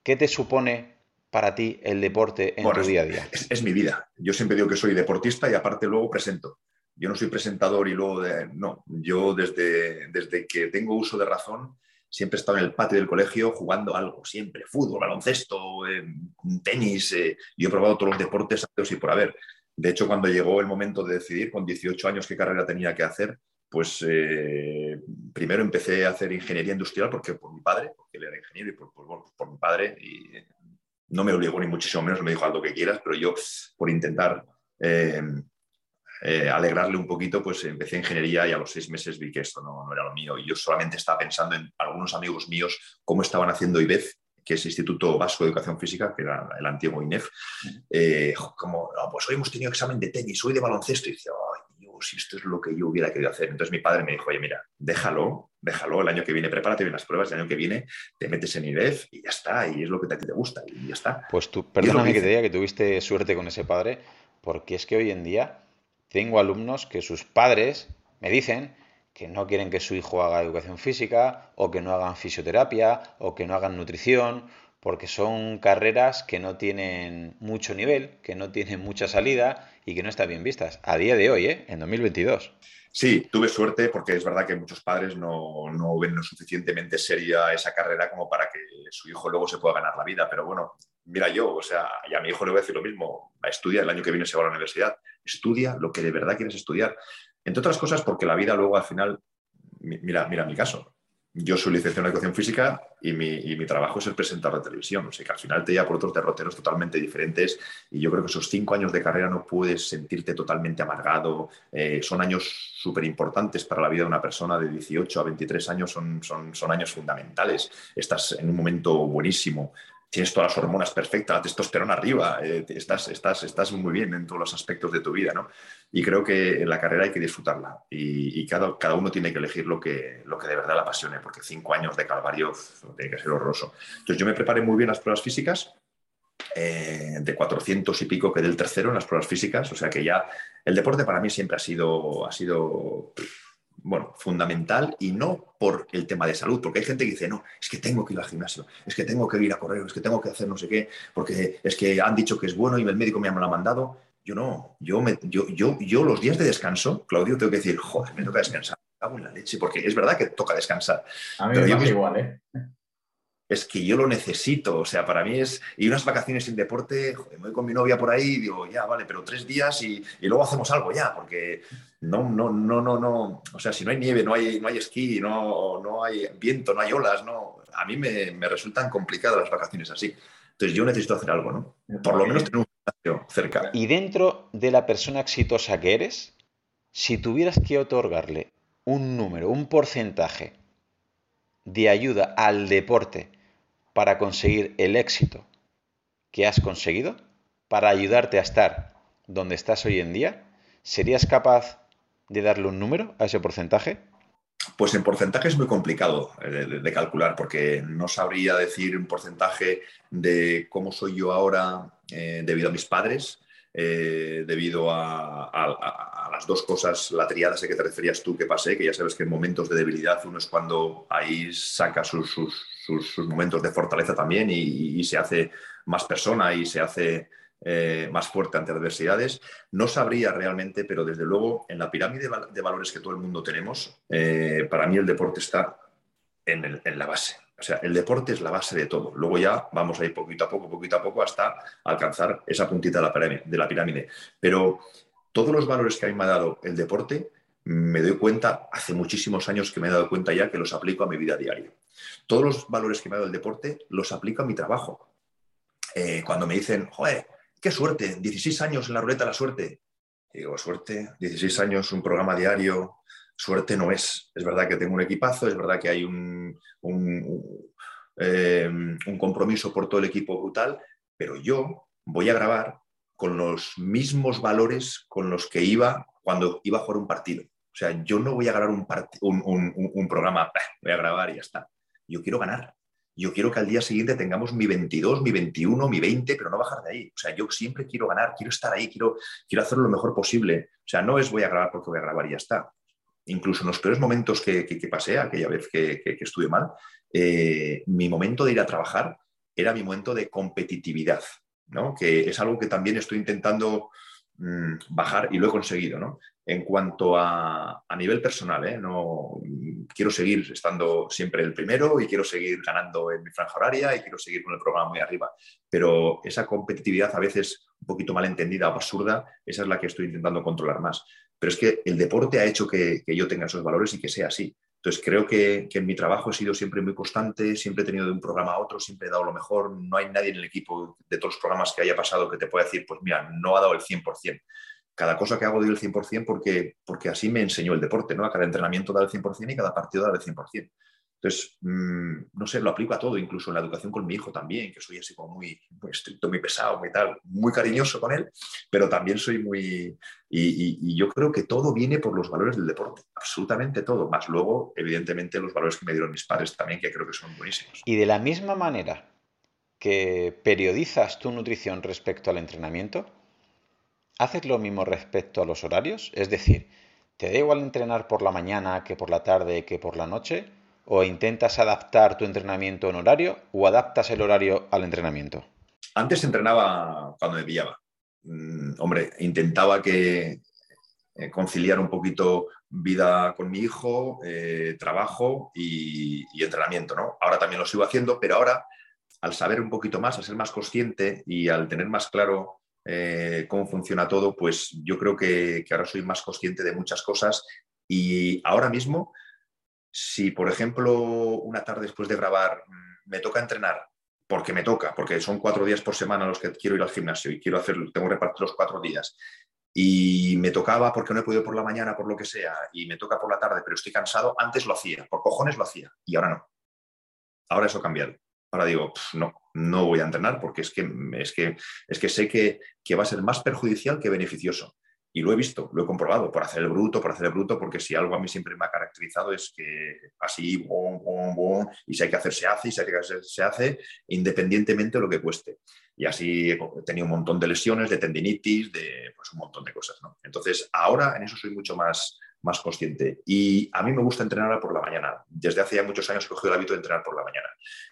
¿Qué te supone para ti el deporte en tu día a día? Es, mi vida. Yo siempre digo que soy deportista y aparte luego presento. Yo no soy presentador y luego de, no. Yo desde, desde que tengo uso de razón siempre he estado en el patio del colegio jugando algo, siempre, fútbol, baloncesto, eh, tenis. Eh, yo he probado todos los deportes y por haber. De hecho, cuando llegó el momento de decidir con 18 años qué carrera tenía que hacer, pues eh, primero empecé a hacer ingeniería industrial porque por mi padre, porque él era ingeniero y por, por mi padre, y no me obligó ni muchísimo menos, me dijo algo que quieras, pero yo por intentar eh, eh, alegrarle un poquito, pues empecé ingeniería y a los seis meses vi que esto no, era lo mío. Y yo solamente estaba pensando en algunos amigos míos cómo estaban haciendo IBEF, que es Instituto Vasco de Educación Física, que era el antiguo INEF, eh, como, pues hoy hemos tenido examen de tenis, hoy de baloncesto, y decía, Dios, si esto es lo que yo hubiera querido hacer. Entonces mi padre me dijo, oye, mira, déjalo, déjalo, el año que viene prepárate bien las pruebas, el año que viene te metes en IBEF y ya está, y es lo que a ti te gusta, y ya está. Pues tú, perdóname que te diga que tuviste suerte con ese padre, porque es que hoy en día tengo alumnos que sus padres me dicen que no quieren que su hijo haga educación física o que no hagan fisioterapia o que no hagan nutrición porque son carreras que no tienen mucho nivel, que no tienen mucha salida y que no están bien vistas. A día de hoy, ¿eh? en 2022. Sí, tuve suerte porque es verdad que muchos padres no, no, ven lo suficientemente seria esa carrera como para que su hijo luego se pueda ganar la vida. Pero bueno, mira yo, o sea, y a mi hijo le voy a decir lo mismo, estudia, el año que viene se va a la universidad, estudia lo que de verdad quieres estudiar. Entre otras cosas porque la vida luego al final, mira, mira mi caso, yo soy licenciado en educación física y mi, trabajo es el presentador de televisión. O sea que al final te lleva por otros derroteros totalmente diferentes y yo creo que esos cinco años de carrera no puedes sentirte totalmente amargado. Eh, son años súper importantes para la vida de una persona de 18 a 23 años, son, son, son años fundamentales. Estás en un momento buenísimo tienes todas las hormonas perfectas, la testosterona arriba, eh, estás, estás, estás muy bien en todos los aspectos de tu vida, ¿no? Y creo que la carrera hay que disfrutarla y, cada, cada, uno tiene que elegir lo que, lo que de verdad le apasione, porque cinco años de calvario tiene que ser horroroso. Entonces yo me preparé muy bien las pruebas físicas, eh, de 400 y pico que del tercero en las pruebas físicas, o sea que ya el deporte para mí siempre ha sido, ha sido bueno, fundamental y no por el tema de salud, porque hay gente que dice, no, es que tengo que ir al gimnasio, es que tengo que ir a correr, es que tengo que hacer no sé qué, porque es que han dicho que es bueno y el médico me lo ha mandado. Yo no, yo, me, yo, yo, yo los días de descanso, Claudio, tengo que decir, joder, me toca descansar, hago en la leche, porque es verdad que toca descansar. A mí me igual, ¿eh? Es que yo lo necesito. O sea, para mí es. Y unas vacaciones sin deporte, me voy con mi novia por ahí y digo, ya, vale, pero tres días y, luego hacemos algo ya, porque no, no, no, no, no. O sea, si no hay nieve, no hay, no hay esquí, no, no hay viento, no hay olas, no. A mí me, resultan complicadas las vacaciones así. Entonces yo necesito hacer algo, ¿no? Por lo menos tener un espacio cerca. Y dentro de la persona exitosa que eres, si tuvieras que otorgarle un número, un porcentaje de ayuda al deporte para conseguir el éxito que has conseguido, para ayudarte a estar donde estás hoy en día, ¿serías capaz de darle un número a ese porcentaje? Pues en porcentaje es muy complicado de, calcular porque no sabría decir un porcentaje de cómo soy yo ahora eh, debido a mis padres, eh, debido a, las dos cosas, la triada sé que te referías tú que pasé, que ya sabes que en momentos de debilidad uno es cuando ahí saca sus, momentos de fortaleza también y, se hace más persona y se hace eh, más fuerte ante adversidades. No sabría realmente, pero desde luego en la pirámide de valores que todo el mundo tenemos, eh, para mí el deporte está en, la base. O sea, el deporte es la base de todo. Luego ya vamos a ir poquito a poco, poquito a poco, hasta alcanzar esa puntita. De la pirámide. Pero todos los valores que a mí me ha dado el deporte, me doy cuenta, hace muchísimos años que me he dado cuenta ya que los aplico a mi vida diaria. Todos los valores que me ha dado el deporte los aplico a mi trabajo. Eh, cuando me dicen, joder, qué suerte, 16 años en la ruleta la suerte. digo, suerte, 16 años, un programa diario, suerte no es. Es verdad que tengo un equipazo, es verdad que hay un, eh, un, compromiso por todo el equipo brutal, pero yo voy a grabar con los mismos valores con los que iba cuando iba a jugar un partido. O sea, yo no voy a grabar un, programa, voy a grabar y ya está. Yo quiero ganar. Yo quiero que al día siguiente tengamos mi 22, mi 21, mi 20, pero no bajar de ahí. O sea, yo siempre quiero ganar, quiero estar ahí, quiero, quiero hacerlo lo mejor posible. O sea, no es voy a grabar porque voy a grabar y ya está incluso en los peores momentos que, pasé, aquella vez que, estuve mal, eh, mi momento de ir a trabajar era mi momento de competitividad, que es algo que también estoy intentando mm, bajar y lo he conseguido. ¿no? En cuanto a, nivel personal, ¿eh? no, quiero seguir estando siempre el primero y quiero seguir ganando en mi franja horaria y quiero seguir con el programa muy arriba, pero esa competitividad a veces un poquito mal entendida o absurda, esa es la que estoy intentando controlar más. Pero es que el deporte ha hecho que, yo tenga esos valores y que sea así. Entonces creo que, en mi trabajo he sido siempre muy constante, siempre he tenido de un programa a otro, siempre he dado lo mejor. No hay nadie en el equipo de todos los programas que haya pasado que te pueda decir, pues mira, no ha dado el 100%. Cada cosa que hago doy el 100% porque, porque así me enseñó el deporte, ¿no? A cada entrenamiento da el 100% y cada partido da el 100%. Entonces, mm, no sé, lo aplico a todo, incluso en la educación con mi hijo también, que soy así como muy, estricto, muy pesado, muy tal, muy cariñoso con él, pero también soy muy... Y, yo creo que todo viene por los valores del deporte, absolutamente todo, más luego, evidentemente, los valores que me dieron mis padres también, que creo que son buenísimos. Y de la misma manera que periodizas tu nutrición respecto al entrenamiento, ¿haces lo mismo respecto a los horarios? Es decir, ¿te da igual entrenar por la mañana que por la tarde que por la noche? ¿O intentas adaptar tu entrenamiento en horario o adaptas el horario al entrenamiento? Antes entrenaba cuando me pillaba. Mm, hombre, intentaba que eh, conciliar un poquito vida con mi hijo, eh, trabajo y, entrenamiento, ¿no? Ahora también lo sigo haciendo, pero ahora, al saber un poquito más, al ser más consciente y al tener más claro eh, cómo funciona todo, pues yo creo que, que ahora soy más consciente de muchas cosas y ahora mismo si, por ejemplo, una tarde después de grabar mm, me toca entrenar, porque me toca, porque son cuatro días por semana los que quiero ir al gimnasio y quiero hacerlo, tengo que repartir los cuatro días, y me tocaba porque no he podido por la mañana, por lo que sea, y me toca por la tarde, pero estoy cansado, antes lo hacía, por cojones lo hacía, y ahora no. Ahora eso ha cambiado. Ahora digo, no, no voy a entrenar porque es que, es que, es que sé que, que va a ser más perjudicial que beneficioso. Y lo he visto, lo he comprobado, por hacer el bruto, por hacer el bruto, porque si algo a mí siempre me ha caracterizado es que así, y si hay que hacer, se hace, y si hay que hacer, se hace, independientemente de lo que cueste. Y así he tenido un montón de lesiones, de tendinitis, de pues, un montón de cosas. Entonces, ahora en eso soy mucho más, más consciente. Y a mí me gusta entrenar por la mañana. Desde hace ya muchos años he cogido el hábito de entrenar por la mañana.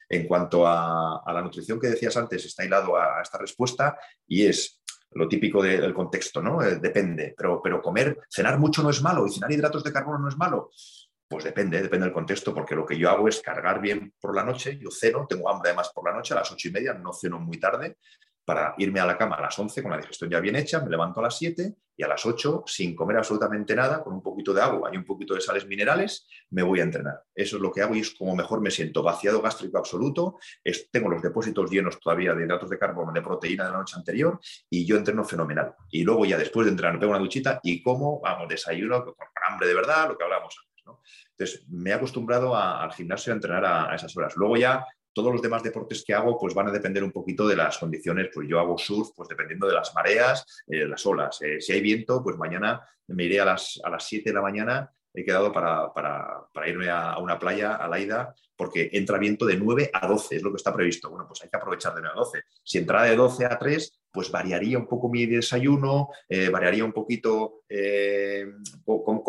En cuanto a, a la nutrición que decías antes, está hilado a esta respuesta y es lo típico del contexto, ¿no? Eh, depende, pero, pero comer, cenar mucho no es malo y cenar hidratos de carbono no es malo. Pues depende, depende del contexto, porque lo que yo hago es cargar bien por la noche, yo ceno, tengo hambre además por la noche, a las ocho y media, no ceno muy tarde, para irme a la cama a las 11 con la digestión ya bien hecha, me levanto a las 7 y a las 8, sin comer absolutamente nada, con un poquito de agua y un poquito de sales minerales, me voy a entrenar. Eso es lo que hago y es como mejor me siento. Vaciado gástrico absoluto, tengo los depósitos llenos todavía de hidratos de carbono, de proteína de la noche anterior y yo entreno fenomenal. Y luego ya después de entrenar me pego una duchita y como, vamos, desayuno con hambre de verdad, lo que hablábamos antes. Entonces, me he acostumbrado al gimnasio a entrenar a, esas horas. Luego ya todos los demás deportes que hago pues van a depender un poquito de las condiciones. Pues yo hago surf, pues dependiendo de las mareas, eh, las olas. Eh, si hay viento, pues mañana me iré a las, a las 7 de la mañana. He quedado para, irme a, una playa, a Laida, porque entra viento de 9 a 12, es lo que está previsto. Bueno, pues hay que aprovechar de 9 a 12. Si entrara de 12 a 3, pues variaría un poco mi desayuno, eh, variaría un poquito con,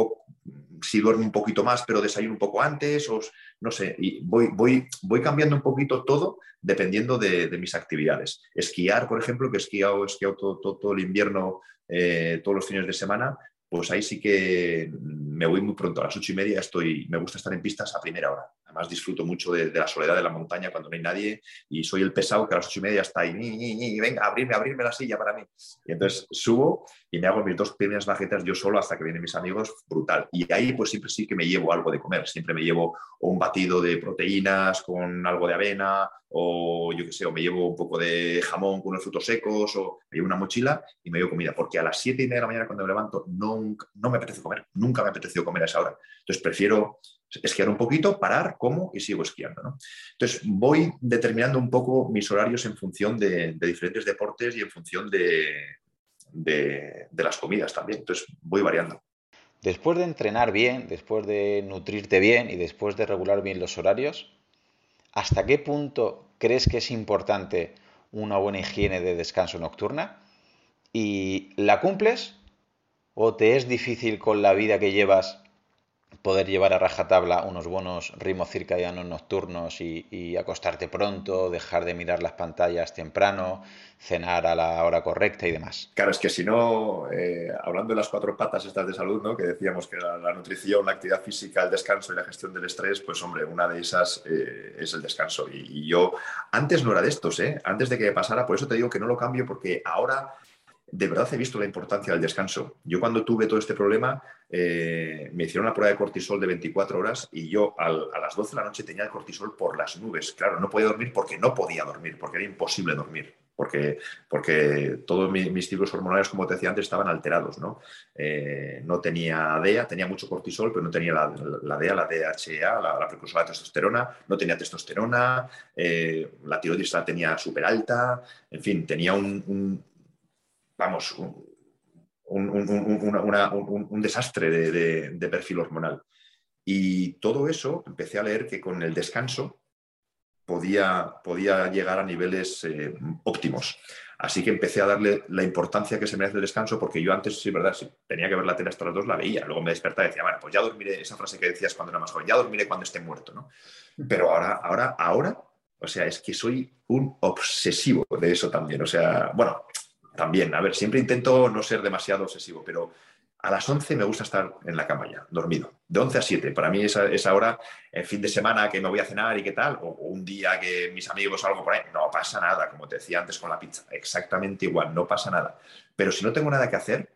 si duermo un poquito más, pero desayuno un poco antes, o no sé, y voy, voy, voy cambiando un poquito todo dependiendo de, mis actividades. Esquiar, por ejemplo, que he esquiado, todo, todo, el invierno, eh, todos los fines de semana, pues ahí sí que me voy muy pronto, a las ocho y media estoy, me gusta estar en pistas a primera hora, Además, disfruto mucho de, la soledad de la montaña cuando no hay nadie y soy el pesado que a las ocho y media está ahí, ni, venga, abrirme, abrirme la silla para mí. Y entonces subo y me hago mis dos primeras bajetas yo solo hasta que vienen mis amigos, brutal. Y ahí pues siempre sí que me llevo algo de comer, siempre me llevo un batido de proteínas con algo de avena o yo qué sé, o me llevo un poco de jamón con unos frutos secos o me llevo una mochila y me llevo comida, porque a las siete y media de la mañana cuando me levanto no, no me apetece comer, nunca me ha apetecido comer a esa hora. Entonces prefiero esquiar un poquito, parar, como y sigo esquiando. Entonces voy determinando un poco mis horarios en función de, diferentes deportes y en función de, de, las comidas también. Entonces voy variando. Después de entrenar bien, después de nutrirte bien y después de regular bien los horarios, ¿hasta qué punto crees que es importante una buena higiene de descanso nocturna? ¿Y la cumples? ¿O te es difícil con la vida que llevas poder llevar a rajatabla unos buenos ritmos circadianos nocturnos y, acostarte pronto, dejar de mirar las pantallas temprano, cenar a la hora correcta y demás. Claro, es que si no, eh, hablando de las cuatro patas estas de salud, ¿no? que decíamos que la, nutrición, la actividad física, el descanso y la gestión del estrés, pues hombre, una de esas eh, es el descanso. Y, y, yo antes no era de estos, ¿eh? antes de que pasara, por eso te digo que no lo cambio, porque ahora de verdad he visto la importancia del descanso. Yo cuando tuve todo este problema, eh, me hicieron la prueba de cortisol de 24 horas y yo a las 12 de la noche tenía el cortisol por las nubes. Claro, no podía dormir porque no podía dormir, porque era imposible dormir. Porque, porque todos mis, ciclos hormonales, como te decía antes, estaban alterados. ¿no? Eh, no tenía DEA, tenía mucho cortisol, pero no tenía la, la DEA, la DHEA, la, precursora de testosterona, no tenía testosterona, eh, la tiroides la tenía súper alta, en fin, tenía un vamos, un, desastre de, perfil hormonal. Y todo eso empecé a leer que con el descanso podía, podía llegar a niveles eh, óptimos. Así que empecé a darle la importancia que se merece el descanso, porque yo antes, sí, verdad, si tenía que ver la tele hasta las dos, la veía. Luego me despertaba y decía, bueno, pues ya dormiré, esa frase que decías cuando era más joven, ya dormiré cuando esté muerto, ¿no? Pero ahora, ahora, ahora, o sea, es que soy un obsesivo de eso también. O sea, bueno, también, a ver, siempre intento no ser demasiado obsesivo, pero a las 11 me gusta estar en la cama ya, dormido. De 11 a 7, para mí esa, esa hora, el fin de semana que me voy a cenar y qué tal, o, un día que mis amigos algo por ahí, no pasa nada, como te decía antes con la pizza, exactamente igual, no pasa nada. Pero si no tengo nada que hacer,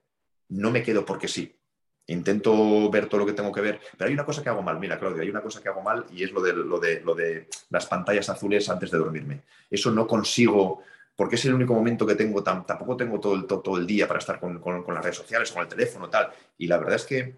no me quedo porque sí. Intento ver todo lo que tengo que ver, pero hay una cosa que hago mal, mira Claudio, hay una cosa que hago mal y es lo de, lo de, lo de las pantallas azules antes de dormirme. Eso no consigo porque es el único momento que tengo, tampoco tengo todo el, día para estar con, las redes sociales, con el teléfono, tal. Y la verdad es que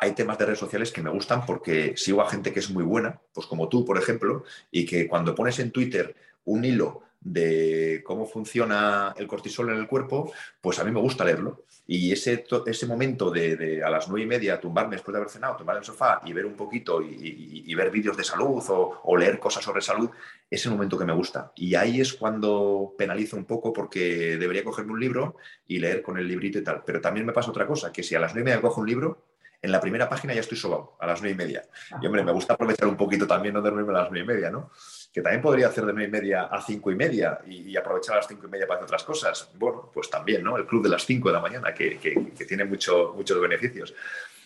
hay temas de redes sociales que me gustan porque sigo a gente que es muy buena, pues como tú, por ejemplo, y que cuando pones en Twitter un hilo de cómo funciona el cortisol en el cuerpo, pues a mí me gusta leerlo. Y ese, ese momento de, a las nueve y media tumbarme después de haber cenado, tumbarme en el sofá y ver un poquito y, ver vídeos de salud o, leer cosas sobre salud, es el momento que me gusta. Y ahí es cuando penalizo un poco porque debería cogerme un libro y leer con el librito y tal. Pero también me pasa otra cosa, que si a las nueve y media cojo un libro, en la primera página ya estoy sobado, a las nueve y media. Y hombre, me gusta aprovechar un poquito también no dormirme a las nueve y media, ¿no? Que también podría hacer de nueve y media a cinco y media y, aprovechar a las cinco y media para hacer otras cosas. Bueno, pues también, ¿no? El club de las cinco de la mañana, que, tiene mucho, muchos beneficios.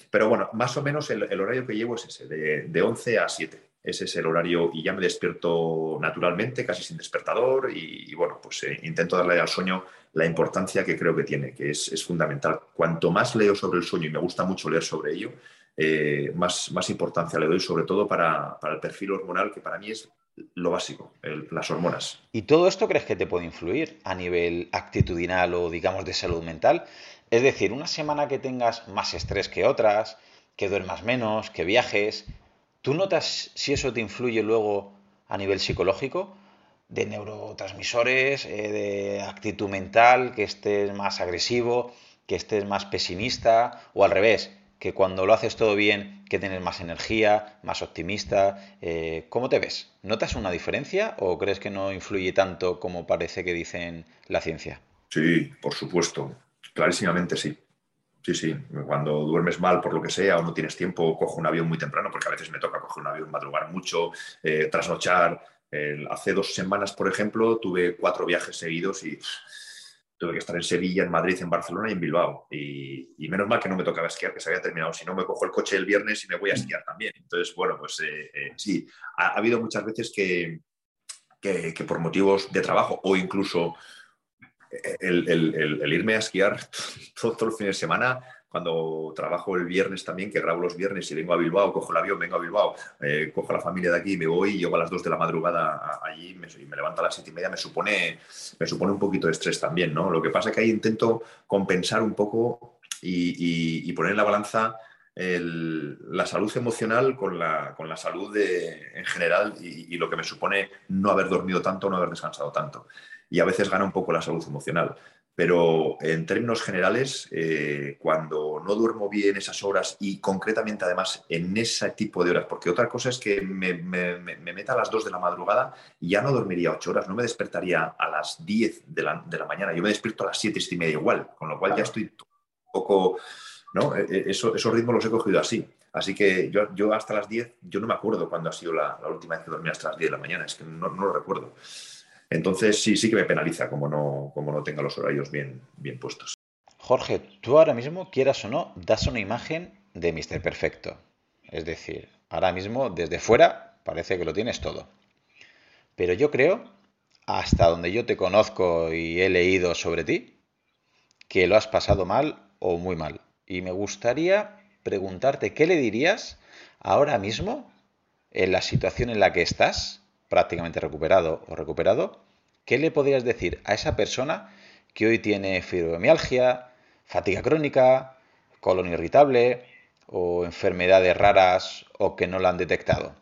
Pero bueno, más o menos el, horario que llevo es ese, de, de 11 a 7. Ese es el horario y ya me despierto naturalmente, casi sin despertador y, bueno, pues eh, intento darle al sueño la importancia que creo que tiene, que es, fundamental. Cuanto más leo sobre el sueño y me gusta mucho leer sobre ello, eh, más, más importancia le doy, sobre todo para, para, el perfil hormonal, que para mí es lo básico, las hormonas. ¿Y todo esto crees que te puede influir a nivel actitudinal o digamos de salud mental? Es decir, una semana que tengas más estrés que otras, que duermas menos, que viajes, ¿tú notas si eso te influye luego a nivel psicológico? De neurotransmisores, eh, de actitud mental, que estés más agresivo, que estés más pesimista, o al revés, que cuando lo haces todo bien, que tienes más energía, más optimista. Eh, ¿Cómo te ves? ¿Notas una diferencia o crees que no influye tanto como parece que dicen la ciencia? Sí, por supuesto. Clarísimamente sí. Sí, sí. Cuando duermes mal por lo que sea o no tienes tiempo, cojo un avión muy temprano, porque a veces me toca coger un avión, madrugar mucho, eh, trasnochar. hace dos semanas, por ejemplo, tuve cuatro viajes seguidos y tuve que estar en Sevilla, en Madrid, en Barcelona y en Bilbao. Y, menos mal que no me tocaba esquiar, que se había terminado. Si no, me cojo el coche el viernes y me voy a esquiar también. Entonces, bueno, pues eh, eh, sí, ha, habido muchas veces que, que, por motivos de trabajo o incluso el, irme a esquiar todo, <laughs> todo el fin de semana cuando trabajo el viernes también, que grabo los viernes y vengo a Bilbao, cojo el avión, vengo a Bilbao, eh, cojo a la familia de aquí, me voy, llego a las 2 de la madrugada allí me, y me levanto a las 7 y media, me supone, me supone un poquito de estrés también, ¿no? Lo que pasa es que ahí intento compensar un poco y, poner en la balanza la salud emocional con la, con la salud en general y, y, lo que me supone no haber dormido tanto, no haber descansado tanto. Y a veces gana un poco la salud emocional. Pero en términos generales, eh, cuando no duermo bien esas horas y concretamente además en ese tipo de horas, porque otra cosa es que me, meta a las 2 de la madrugada y ya no dormiría 8 horas, no me despertaría a las 10 de la, mañana, yo me despierto a las 7 y media igual, con lo cual ya estoy un poco, ¿no? E, e, eso, esos ritmos los he cogido así. Así que yo, hasta las 10, yo no me acuerdo cuándo ha sido la, última vez que dormí hasta las 10 de la mañana, es que no, no lo recuerdo. Entonces sí, sí que me penaliza como no, como no tenga los horarios bien, bien puestos. Jorge, tú ahora mismo, quieras o no, das una imagen de Mr. Perfecto. Es decir, ahora mismo desde fuera parece que lo tienes todo. Pero yo creo, hasta donde yo te conozco y he leído sobre ti, que lo has pasado mal o muy mal. Y me gustaría preguntarte qué le dirías ahora mismo en la situación en la que estás prácticamente recuperado o recuperado, ¿qué le podrías decir a esa persona que hoy tiene fibromialgia, fatiga crónica, colon irritable o enfermedades raras o que no la han detectado?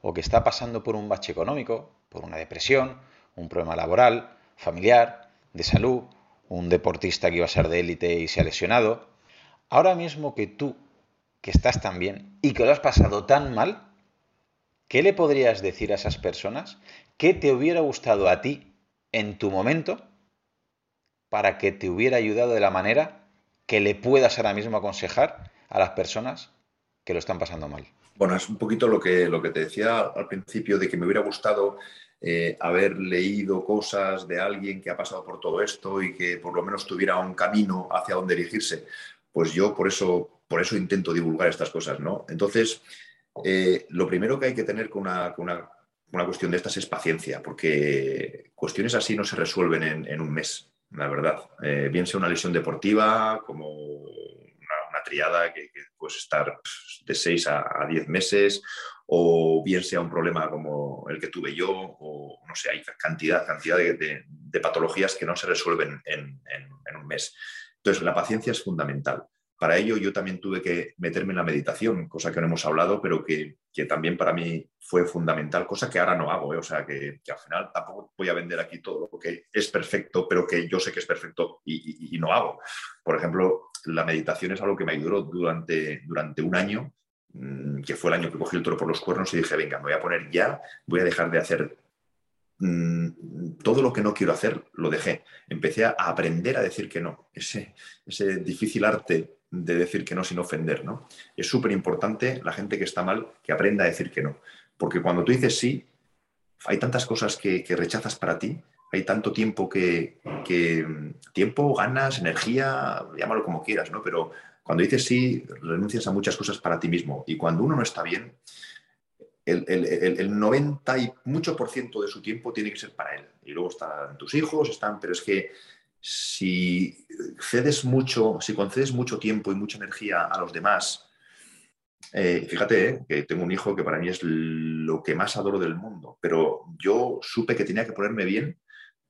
O que está pasando por un bache económico, por una depresión, un problema laboral, familiar, de salud, un deportista que iba a ser de élite y se ha lesionado. Ahora mismo que tú, que estás tan bien y que lo has pasado tan mal, ¿Qué le podrías decir a esas personas? ¿Qué te hubiera gustado a ti en tu momento para que te hubiera ayudado de la manera que le puedas ahora mismo aconsejar a las personas que lo están pasando mal? Bueno, es un poquito lo que, lo que te decía al principio de que me hubiera gustado eh, haber leído cosas de alguien que ha pasado por todo esto y que por lo menos tuviera un camino hacia donde dirigirse. Pues yo por eso, por eso intento divulgar estas cosas, ¿no? Entonces, eh, lo primero que hay que tener con una, cuestión de estas es paciencia, porque cuestiones así no se resuelven en, un mes, la verdad. Eh, bien sea una lesión deportiva, como una, triada que, puede estar de 6 a 10 meses, o bien sea un problema como el que tuve yo, o no sé, hay cantidad, cantidad de, patologías que no se resuelven en, un mes. Entonces, la paciencia es fundamental. Para ello yo también tuve que meterme en la meditación, cosa que no hemos hablado, pero que, también para mí fue fundamental, cosa que ahora no hago. ¿eh? O sea, que, al final tampoco voy a vender aquí todo lo que es perfecto, pero que yo sé que es perfecto y, no hago. Por ejemplo, la meditación es algo que me ayudó durante, durante un año, mm, que fue el año que cogí el toro por los cuernos y dije, venga, me voy a poner ya, voy a dejar de hacer mm, todo lo que no quiero hacer, lo dejé. Empecé a aprender a decir que no. Ese, ese difícil arte de decir que no sin ofender, ¿no? Es súper importante la gente que está mal que aprenda a decir que no. Porque cuando tú dices sí, hay tantas cosas que, rechazas para ti, hay tanto tiempo que, tiempo, ganas, energía, llámalo como quieras, ¿no? Pero cuando dices sí, renuncias a muchas cosas para ti mismo. Y cuando uno no está bien, el, el, 90 y mucho por ciento de su tiempo tiene que ser para él. Y luego están tus hijos, están, pero es que si cedes mucho, si concedes mucho tiempo y mucha energía a los demás, eh, fíjate eh, que tengo un hijo que para mí es lo que más adoro del mundo, pero yo supe que tenía que ponerme bien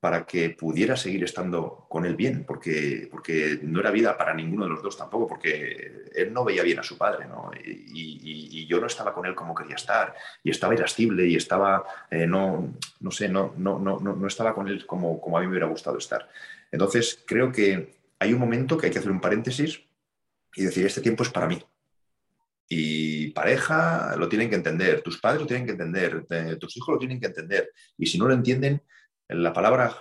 para que pudiera seguir estando con él bien, porque, porque no era vida para ninguno de los dos tampoco, porque él no veía bien a su padre, ¿no? Y, yo no estaba con él como quería estar, y estaba irascible, y estaba, eh, no, no sé, no, no, no, no estaba con él como, como a mí me hubiera gustado estar. Entonces, creo que hay un momento que hay que hacer un paréntesis y decir, este tiempo es para mí. Y pareja lo tienen que entender, tus padres lo tienen que entender, tus hijos lo tienen que entender. Y si no lo entienden, la palabra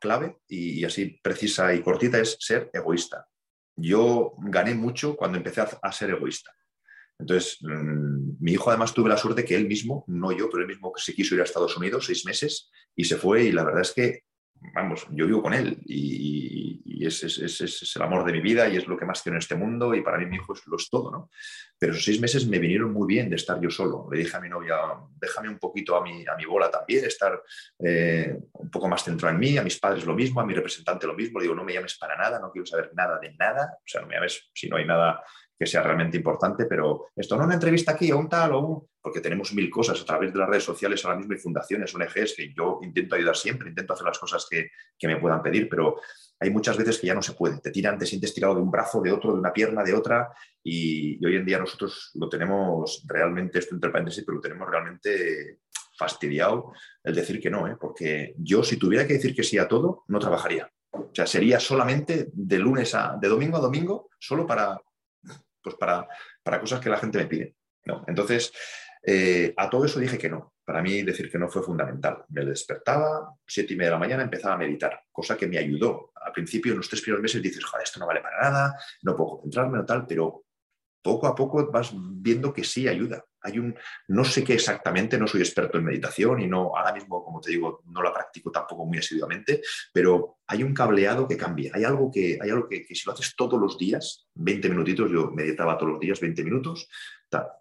clave y así precisa y cortita es ser egoísta. Yo gané mucho cuando empecé a ser egoísta. Entonces, mm, mi hijo además tuve la suerte que él mismo, no yo, pero él mismo se quiso ir a Estados Unidos seis meses y se fue y la verdad es que vamos, yo vivo con él y, y es, es, el amor de mi vida y es lo que más quiero en este mundo y para mí mi hijo es, lo es todo, ¿no? Pero esos seis meses me vinieron muy bien de estar yo solo. Le dije a mi novia, déjame un poquito a mi, a mi bola también, estar eh, un poco más centrado en mí, a mis padres lo mismo, a mi representante lo mismo. Le digo, no me llames para nada, no quiero saber nada de nada, o sea, no me llames si no hay nada que sea realmente importante, pero esto no una entrevista aquí o un tal o un, porque tenemos mil cosas a través de las redes sociales ahora mismo y fundaciones, ONGs, que yo intento ayudar siempre, intento hacer las cosas que, que me puedan pedir, pero hay muchas veces que ya no se puede. Te tiran, te sientes tirado de un brazo, de otro, de una pierna, de otra, y, hoy en día nosotros lo tenemos realmente, esto entre paréntesis, pero lo tenemos realmente fastidiado el decir que no, ¿eh? porque yo si tuviera que decir que sí a todo, no trabajaría. O sea, sería solamente de lunes a, de domingo a domingo, solo para, pues para, para cosas que la gente me pide. ¿no? Entonces, eh, a todo eso dije que no. Para mí decir que no fue fundamental. Me despertaba, siete y media de la mañana, empezaba a meditar, cosa que me ayudó. Al principio, en los tres primeros meses, dices, joder, esto no vale para nada, no puedo concentrarme o tal, pero poco a poco vas viendo que sí ayuda. Hay un, no sé qué exactamente, no soy experto en meditación y no, ahora mismo, como te digo, no la practico tampoco muy asiduamente, pero hay un cableado que cambia. Hay algo que, hay algo que, si lo haces todos los días, 20 minutitos, yo meditaba todos los días 20 minutos,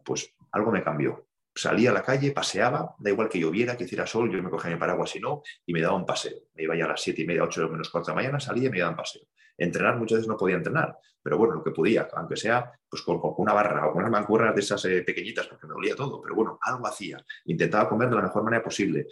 pues algo me cambió salía a la calle, paseaba, da igual que lloviera, que hiciera sol, yo me cogía mi paraguas y no, y me daba un paseo. Me iba ya a las siete y media, ocho menos cuatro de la mañana, salía y me daba un paseo. Entrenar muchas veces no podía entrenar, pero bueno, lo que podía, aunque sea pues con, una barra o con unas mancuernas de esas eh, pequeñitas, porque me dolía todo, pero bueno, algo hacía. Intentaba comer de la mejor manera posible.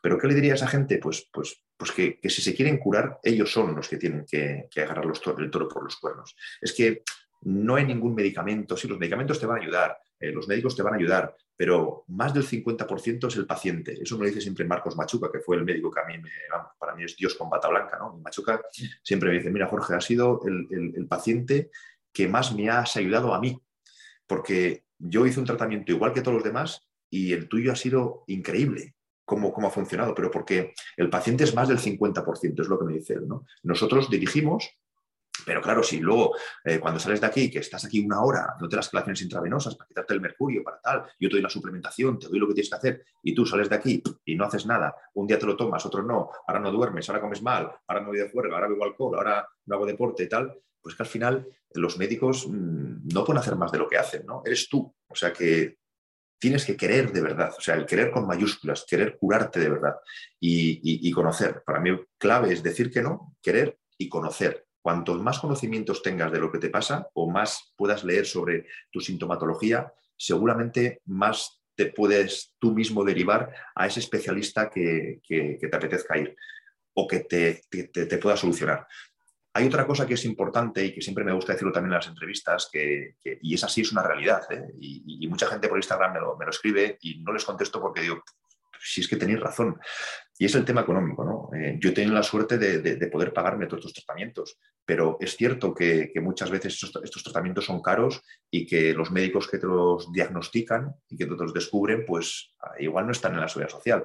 ¿Pero qué le diría a esa gente? Pues, pues, pues que, si se quieren curar, ellos son los que tienen que, agarrar el toro por los cuernos. Es que no hay ningún medicamento, sí, los medicamentos te van a ayudar, eh, los médicos te van a ayudar, pero más del 50% es el paciente. Eso me lo dice siempre Marcos Machuca, que fue el médico que a mí, me, para mí es Dios con bata blanca. ¿no? Machuca siempre me dice, mira Jorge, ha sido el, paciente que más me has ayudado a mí, porque yo hice un tratamiento igual que todos los demás y el tuyo ha sido increíble. Cómo, cómo ha funcionado, pero porque el paciente es más del 50%, es lo que me dice él. ¿no? Nosotros dirigimos pero claro, si luego eh, cuando sales de aquí, que estás aquí una hora, no te las calaciones intravenosas para quitarte el mercurio, para tal, yo te doy la suplementación, te doy lo que tienes que hacer, y tú sales de aquí y no haces nada, un día te lo tomas, otro no, ahora no duermes, ahora comes mal, ahora no voy de fuera, ahora bebo alcohol, ahora no hago deporte y tal, pues que al final los médicos mm, no pueden hacer más de lo que hacen, ¿no? Eres tú. O sea que tienes que querer de verdad, o sea, el querer con mayúsculas, querer curarte de verdad y conocer. Para mí clave es decir que no, querer y conocer Cuantos más conocimientos tengas de lo que te pasa o más puedas leer sobre tu sintomatología, seguramente más te puedes tú mismo derivar a ese especialista que, te apetezca ir o que te, pueda solucionar. Hay otra cosa que es importante y que siempre me gusta decirlo también en las entrevistas, que, y es así, es una realidad. ¿eh? Y, mucha gente por Instagram me lo, me lo, escribe y no les contesto porque digo, si es que tenéis razón. Y es el tema económico, ¿no? Eh, yo he tenido la suerte de, poder pagarme todos estos tratamientos, pero es cierto que, muchas veces estos, tratamientos son caros y que los médicos que te los diagnostican y que te los descubren, pues ah, igual no están en la seguridad social,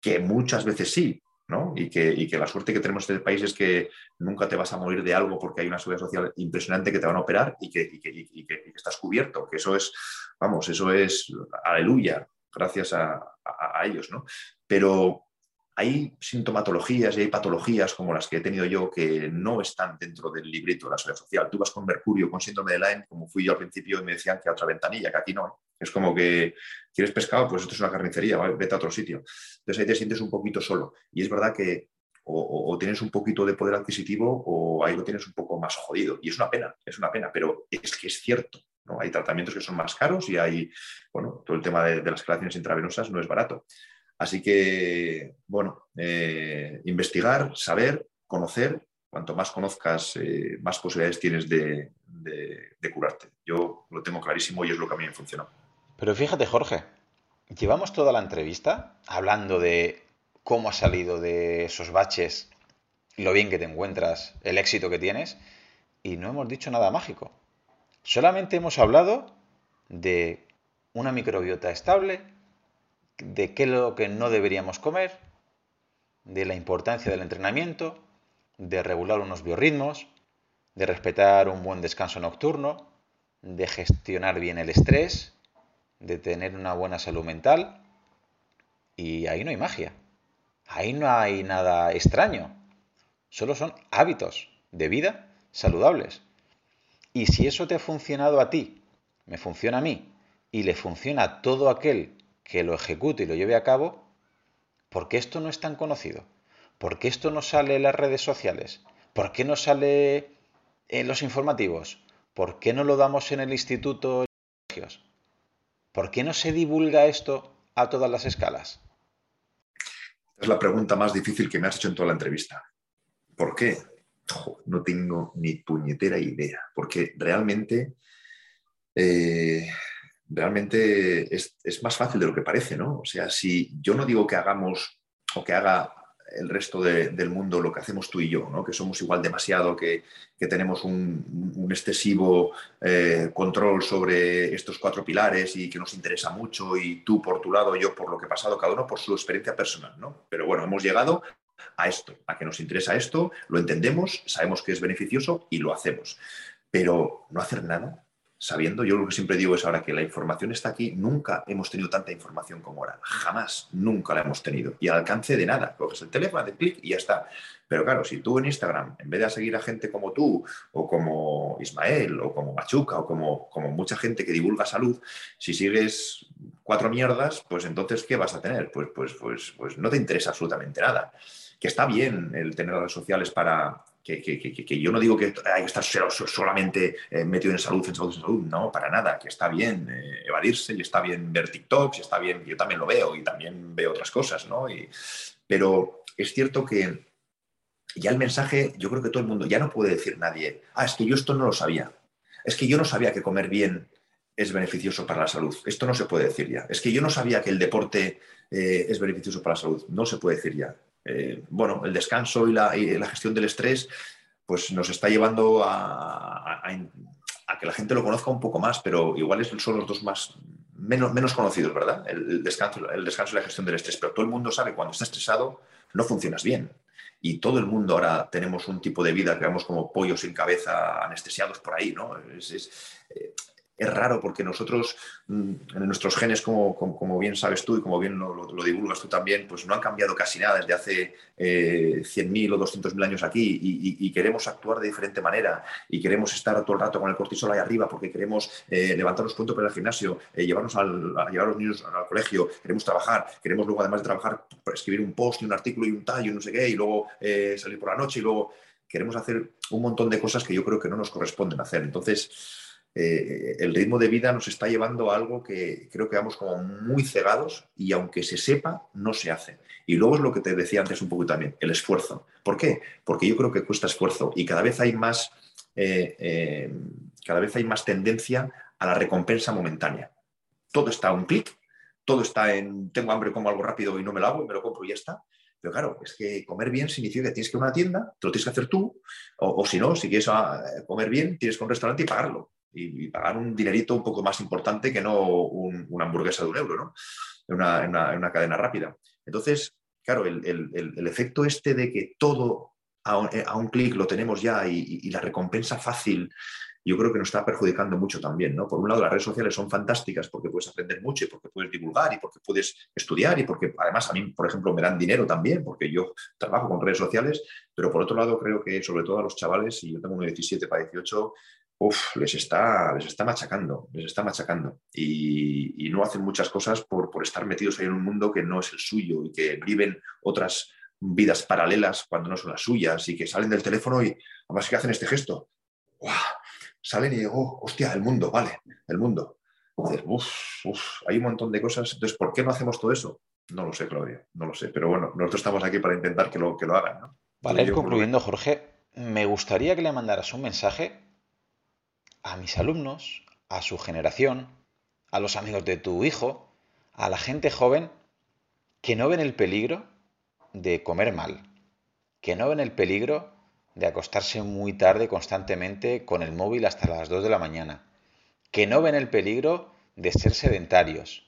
que muchas veces sí, ¿no? Y que, que, la suerte que tenemos en el país es que nunca te vas a morir de algo porque hay una seguridad social impresionante que te van a operar y que, y que estás cubierto, que eso es, vamos, eso es aleluya, gracias a, ellos, ¿no? Pero hay sintomatologías y hay patologías como las que he tenido yo que no están dentro del librito de la seguridad social. Tú vas con mercurio, con síndrome de Lyme, como fui yo al principio, y me decían que a otra ventanilla, que aquí no. Es como que quieres pescado, pues esto es una carnicería, vete a otro sitio. Entonces ahí te sientes un poquito solo. Y es verdad que o, tienes un poquito de poder adquisitivo o ahí lo tienes un poco más jodido. Y es una pena, es una pena, pero es que es cierto. Hay tratamientos que son más caros y hay, bueno, todo el tema de, las relaciones intravenosas no es barato. Así que, bueno, eh, investigar, saber, conocer, cuanto más conozcas, eh, más posibilidades tienes de, curarte. Yo lo tengo clarísimo y es lo que a mí me funcionó. Pero fíjate, Jorge, llevamos toda la entrevista hablando de cómo has salido de esos baches, lo bien que te encuentras, el éxito que tienes, y no hemos dicho nada mágico. Solamente hemos hablado de una microbiota estable, de qué es lo que no deberíamos comer, de la importancia del entrenamiento, de regular unos biorritmos, de respetar un buen descanso nocturno, de gestionar bien el estrés, de tener una buena salud mental. Y ahí no hay magia. Ahí no hay nada extraño. solo son hábitos de vida saludables. Y si eso te ha funcionado a ti, me funciona a mí, y le funciona a todo aquel que lo ejecute y lo lleve a cabo, ¿por qué esto no es tan conocido? ¿Por qué esto no sale en las redes sociales? ¿Por qué no sale en los informativos? ¿Por qué no lo damos en el instituto? ¿Por qué no se divulga esto a todas las escalas? Es la pregunta más difícil que me has hecho en toda la entrevista. ¿Por qué? No tengo ni puñetera idea, porque realmente, eh, realmente es, más fácil de lo que parece, ¿no? O sea, si yo no digo que hagamos o que haga el resto del mundo lo que hacemos tú y yo, ¿no? que somos igual demasiado, que, tenemos un, excesivo eh, control sobre estos cuatro pilares y que nos interesa mucho y tú por tu lado, yo por lo que he pasado, cada uno por su experiencia personal. ¿no? Pero bueno, hemos llegado a esto, a que nos interesa esto, lo entendemos, sabemos que es beneficioso y lo hacemos. Pero no hacer nada, sabiendo, yo lo que siempre digo es ahora que la información está aquí, nunca hemos tenido tanta información como ahora, jamás, nunca la hemos tenido. Y al alcance de nada, coges el teléfono, de clic y ya está. Pero claro, si tú en Instagram, en vez de seguir a gente como tú, o como Ismael, o como Machuca, o como, como mucha gente que divulga salud, si sigues cuatro mierdas, pues entonces, ¿qué vas a tener? Pues, pues, pues, pues no te interesa absolutamente nada. Que está bien el tener redes sociales para, que, yo no digo que hay que estar solamente eh, metido en salud, en salud, en salud, no, para nada, que está bien eh, evadirse y está bien ver TikToks, y está bien, yo también lo veo y también veo otras cosas, ¿no? pero es cierto que ya el mensaje, yo creo que todo el mundo, ya no puede decir nadie, ah, es que yo esto no lo sabía, es que yo no sabía que comer bien es beneficioso para la salud. Esto no se puede decir ya. Es que yo no sabía que el deporte eh, es beneficioso para la salud. No se puede decir ya. Eh, bueno, el descanso y la, gestión del estrés, pues nos está llevando a, que la gente lo conozca un poco más, pero igual son los dos más menos, conocidos, ¿verdad? El, descanso, el descanso y la gestión del estrés. Pero todo el mundo sabe cuando está estresado no funcionas bien. Y todo el mundo ahora tenemos un tipo de vida que vemos como pollos sin cabeza anestesiados por ahí, ¿no? Es, eh, es raro porque nosotros, mm, en nuestros genes, como, bien sabes tú y como bien lo, divulgas tú también, pues no han cambiado casi nada desde hace eh, 100.000 o 200.000 años aquí y, queremos actuar de diferente manera y queremos estar todo el rato con el cortisol ahí arriba porque queremos eh, levantarnos pronto para el gimnasio, eh, llevarnos al, a llevar a los niños al colegio, queremos trabajar, queremos luego además de trabajar escribir un post y un artículo y un tallo y no sé qué y luego eh, salir por la noche y luego queremos hacer un montón de cosas que yo creo que no nos corresponden hacer. Entonces, eh, el ritmo de vida nos está llevando a algo que creo que vamos como muy cegados y aunque se sepa, no se hace. Y luego es lo que te decía antes un poco también, el esfuerzo. ¿Por qué? Porque yo creo que cuesta esfuerzo y cada vez hay más, eh, eh, cada vez hay más tendencia a la recompensa momentánea. Todo está a un clic, todo está en tengo hambre, como algo rápido y no me lo hago, me lo compro y ya está. Pero claro, es que comer bien significa que tienes que ir a una tienda, te lo tienes que hacer tú, o, si no, si quieres ah, comer bien, tienes que ir a un restaurante y pagarlo y, pagar un dinerito un poco más importante que no una hamburguesa de un euro, ¿no? En una, cadena rápida. Entonces, claro, el, efecto este de que todo a un, clic lo tenemos ya y, la recompensa fácil, yo creo que nos está perjudicando mucho también, ¿no? Por un lado, las redes sociales son fantásticas porque puedes aprender mucho y porque puedes divulgar y porque puedes estudiar y porque además a mí, por ejemplo, me dan dinero también porque yo trabajo con redes sociales, pero por otro lado creo que sobre todo a los chavales, y yo tengo uno de 17 para 18, uf, les está, les está machacando, les está machacando. Y, no hacen muchas cosas por, estar metidos ahí en un mundo que no es el suyo y que viven otras vidas paralelas cuando no son las suyas y que salen del teléfono y además que hacen este gesto. Salen y digo, oh, hostia, el mundo, vale, el mundo. hay un montón de cosas. Entonces, ¿por qué no hacemos todo eso? No lo sé, Claudia, no lo sé. Pero bueno, nosotros estamos aquí para intentar que lo, que lo hagan. ¿no? Vale, ir concluyendo, Jorge, me gustaría que le mandaras un mensaje a mis alumnos, a su generación, a los amigos de tu hijo, a la gente joven que no ven el peligro de comer mal, que no ven el peligro de acostarse muy tarde constantemente con el móvil hasta las 2 de la mañana, que no ven el peligro de ser sedentarios,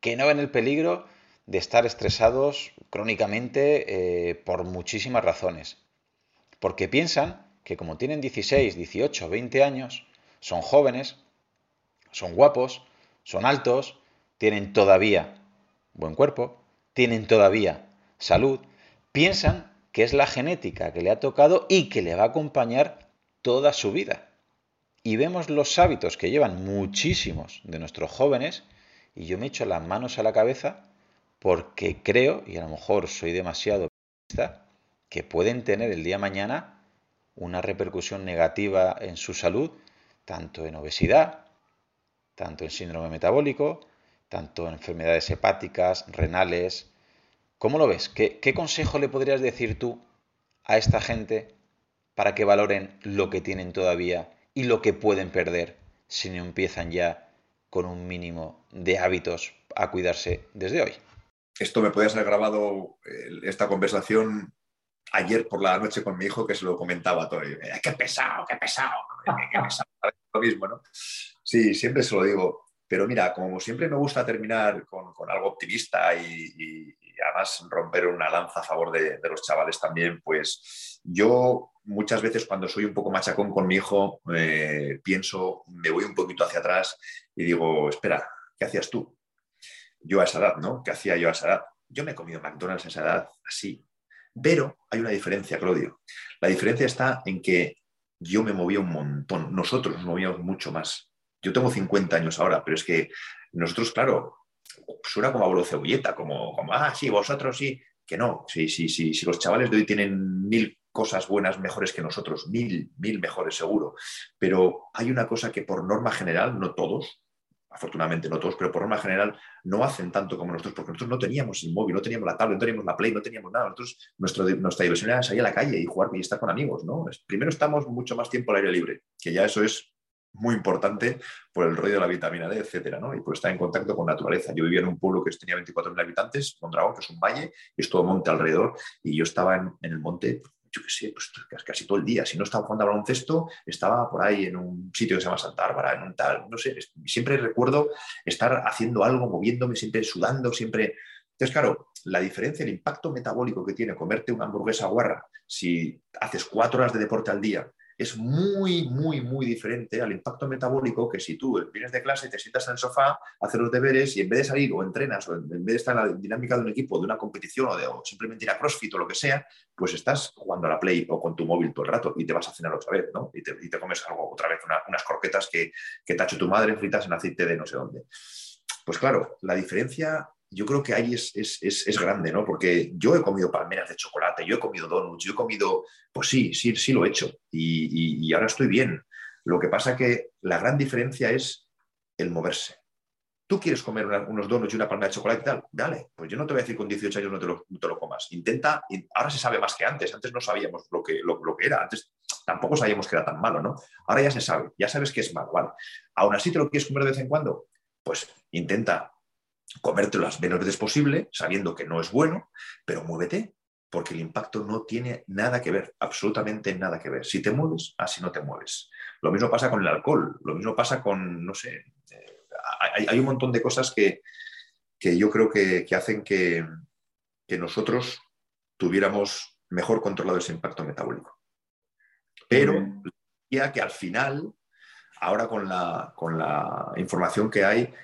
que no ven el peligro de estar estresados crónicamente eh, por muchísimas razones, porque piensan que como tienen 16, 18, 20 años, son jóvenes, son guapos, son altos, tienen todavía buen cuerpo, tienen todavía salud, piensan que es la genética que le ha tocado y que le va a acompañar toda su vida. Y vemos los hábitos que llevan muchísimos de nuestros jóvenes y yo me echo las manos a la cabeza porque creo, y a lo mejor soy demasiado optimista, que pueden tener el día mañana una repercusión negativa en su salud, tanto en obesidad, tanto en síndrome metabólico, tanto en enfermedades hepáticas, renales. ¿Cómo lo ves? ¿Qué, ¿Qué, consejo le podrías decir tú a esta gente para que valoren lo que tienen todavía y lo que pueden perder si no empiezan ya con un mínimo de hábitos a cuidarse desde hoy? Esto me puede ser grabado, esta conversación, ayer por la noche con mi hijo que se lo comentaba todo. Eh, ¡Qué pesado, qué pesado! ¡Qué pesado! Lo mismo, ¿no? Sí, siempre se lo digo. Pero mira, como siempre me gusta terminar con, algo optimista y, además romper una lanza a favor de, los chavales también, pues yo muchas veces cuando soy un poco machacón con mi hijo, eh, pienso, me voy un poquito hacia atrás y digo, espera, ¿qué hacías tú? Yo a esa edad, ¿no? ¿Qué hacía yo a esa edad? Yo me he comido McDonald's a esa edad, así. Pero hay una diferencia, Claudio. La diferencia está en que yo me movía un montón, nosotros nos movíamos mucho más. Yo tengo 50 años ahora, pero es que nosotros, claro, suena como abuelo cebolleta, como, como, ah, sí, vosotros sí, que no. Sí, sí, sí, si los chavales de hoy tienen mil cosas buenas mejores que nosotros, mil, mil mejores seguro. Pero hay una cosa que por norma general, no todos, afortunadamente no todos, pero por norma general no hacen tanto como nosotros, porque nosotros no teníamos el móvil, no teníamos la tablet, no teníamos la Play, no teníamos nada. Nosotros, nuestra diversión era salir a la calle y jugar y estar con amigos, ¿no? Primero estamos mucho más tiempo al aire libre, que ya eso es muy importante por el rollo de la vitamina D, etcétera, ¿no? Y por estar en contacto con naturaleza. Yo vivía en un pueblo que tenía 24.000 habitantes, Mondragón, que es un valle, y es todo monte alrededor, y yo estaba en, el monte, yo qué sé, pues casi todo el día. Si no estaba jugando a baloncesto, estaba por ahí en un sitio que se llama Santa Bárbara, en un tal, no sé, siempre recuerdo estar haciendo algo, moviéndome, siempre sudando, siempre... Entonces, claro, la diferencia, el impacto metabólico que tiene comerte una hamburguesa guarra si haces cuatro horas de deporte al día es muy, muy, muy diferente al impacto metabólico que si tú vienes de clase, te sientas en el sofá, haces los deberes y en vez de salir o entrenas o en vez de estar en la dinámica de un equipo, de una competición o, de, simplemente ir a CrossFit o lo que sea, pues estás jugando a la Play o con tu móvil todo el rato y te vas a cenar otra vez, ¿no? Y te, comes algo otra vez, unas croquetas que, que te ha hecho tu madre fritas en aceite de no sé dónde. Pues claro, la diferencia yo creo que ahí es, grande, ¿no? Porque yo he comido palmeras de chocolate, yo he comido donuts, yo he comido, pues sí, sí, sí lo he hecho y, ahora estoy bien. Lo que pasa que la gran diferencia es el moverse. ¿Tú quieres comer unos donuts y una palmera de chocolate y tal? Dale, pues yo no te voy a decir con 18 años no te lo, no te lo comas. Intenta, ahora se sabe más que antes. Antes no sabíamos lo que, lo, lo que era. Antes tampoco sabíamos que era tan malo, ¿no? Ahora ya se sabe, ya sabes que es malo, ¿vale? Aún así te lo quieres comer de vez en cuando, pues intenta comértelo las menos veces posible, sabiendo que no es bueno, pero muévete, porque el impacto no tiene nada que ver, absolutamente nada que ver. Si te mueves, así no te mueves. Lo mismo pasa con el alcohol, lo mismo pasa con, no sé, eh, hay, un montón de cosas que, yo creo que, hacen que, nosotros tuviéramos mejor controlado ese impacto metabólico. Pero ya que al final, ahora con la, con la información que hay,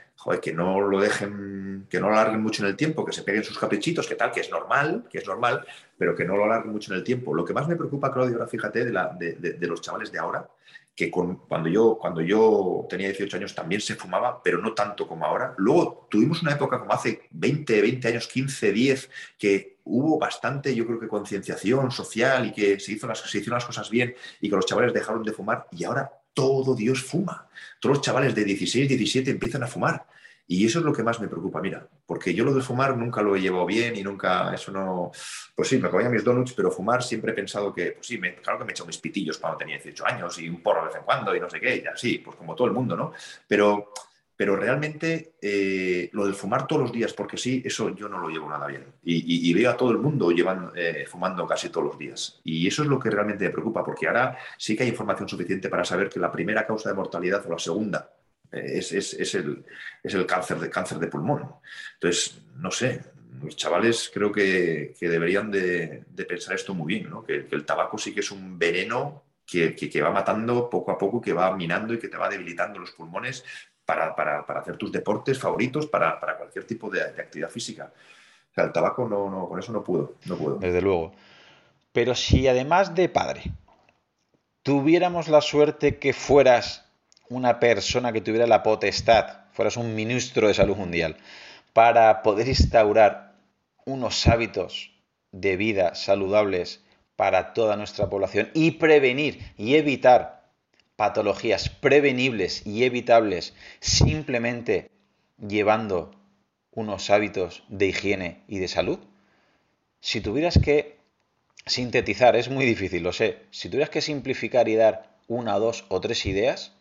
que no lo dejen, que no lo alarguen mucho en el tiempo, que se peguen sus caprichitos, que tal, que es normal, que es normal, pero que no lo alarguen mucho en el tiempo. Lo que más me preocupa, Claudio, ahora fíjate, de, los chavales de ahora, que cuando, yo, cuando yo tenía 18 años también se fumaba, pero no tanto como ahora. Luego tuvimos una época como hace 20, 20 años, 15, 10, que hubo bastante, yo creo que concienciación social y que se, hizo se hicieron las cosas bien y que los chavales dejaron de fumar y ahora todo Dios fuma. Todos los chavales de 16, 17 empiezan a fumar. Y eso es lo que más me preocupa, mira, porque yo lo de fumar nunca lo he llevado bien y nunca, eso no, pues sí, me comía mis donuts, pero fumar siempre he pensado que, pues sí, claro que me he hecho mis pitillos cuando tenía 18 años y un porro de vez en cuando y no sé qué, y así, pues como todo el mundo, ¿no? Pero, pero realmente eh, lo del fumar todos los días, porque sí, eso yo no lo llevo nada bien. Y, veo a todo el mundo llevando, eh, fumando casi todos los días. Y eso es lo que realmente me preocupa, porque ahora sí que hay información suficiente para saber que la primera causa de mortalidad o la segunda es, el, cáncer, de, cáncer de pulmón. Entonces, no sé, los chavales creo que, deberían de, pensar esto muy bien, que, el tabaco sí que es un veneno que, va matando poco a poco, que va minando y que te va debilitando los pulmones para, hacer tus deportes favoritos, para, cualquier tipo de, actividad física. O sea, el tabaco no, con eso no puedo, no puedo. Desde luego. Pero si además de padre tuviéramos la suerte que fueras una persona que tuviera la potestad, fueras un ministro de salud mundial, para poder instaurar unos hábitos de vida saludables para toda nuestra población y prevenir y evitar patologías prevenibles y evitables simplemente llevando unos hábitos de higiene y de salud? Si tuvieras que sintetizar, es muy difícil, lo sé, si tuvieras que simplificar y dar una, dos o tres ideas,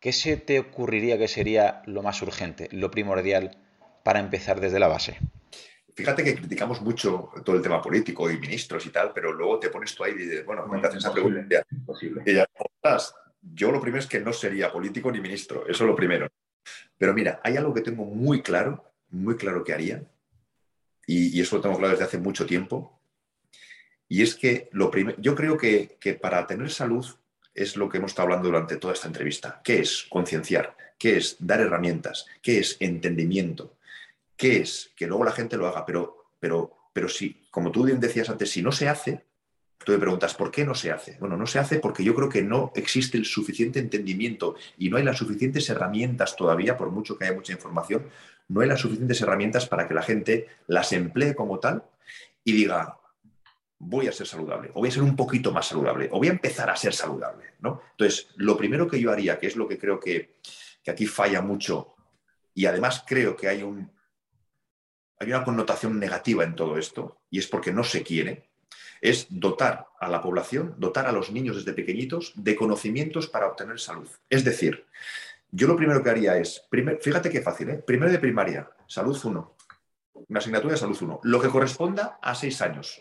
¿qué se te ocurriría que sería lo más urgente, lo primordial para empezar desde la base? Fíjate que criticamos mucho todo el tema político y ministros y tal, pero luego te pones tú ahí y dices, bueno, me haces esa pregunta. Y ya, yo lo primero es que no sería político ni ministro, eso es lo primero. Pero mira, hay algo que tengo muy claro, muy claro que haría, y, eso lo tengo claro desde hace mucho tiempo, y es que lo yo creo que, que para tener salud es lo que hemos estado hablando durante toda esta entrevista. ¿Qué es concienciar? ¿Qué es dar herramientas? ¿Qué es entendimiento? ¿Qué es? Que luego la gente lo haga, pero, pero, pero si, como tú decías antes, si no se hace, tú me preguntas, ¿por qué no se hace? Bueno, no se hace porque yo creo que no existe el suficiente entendimiento y no hay las suficientes herramientas todavía, por mucho que haya mucha información, no hay las suficientes herramientas para que la gente las emplee como tal y diga, voy a ser saludable, o voy a ser un poquito más saludable, o voy a empezar a ser saludable. ¿no? Entonces, lo primero que yo haría, que es lo que creo que, que aquí falla mucho, y además creo que hay un, hay una connotación negativa en todo esto, y es porque no se quiere, es dotar a la población, dotar a los niños desde pequeñitos de conocimientos para obtener salud. Es decir, yo lo primero que haría es, fíjate qué fácil, ¿eh? primero de primaria, salud 1, una asignatura de salud 1, lo que corresponda a seis años,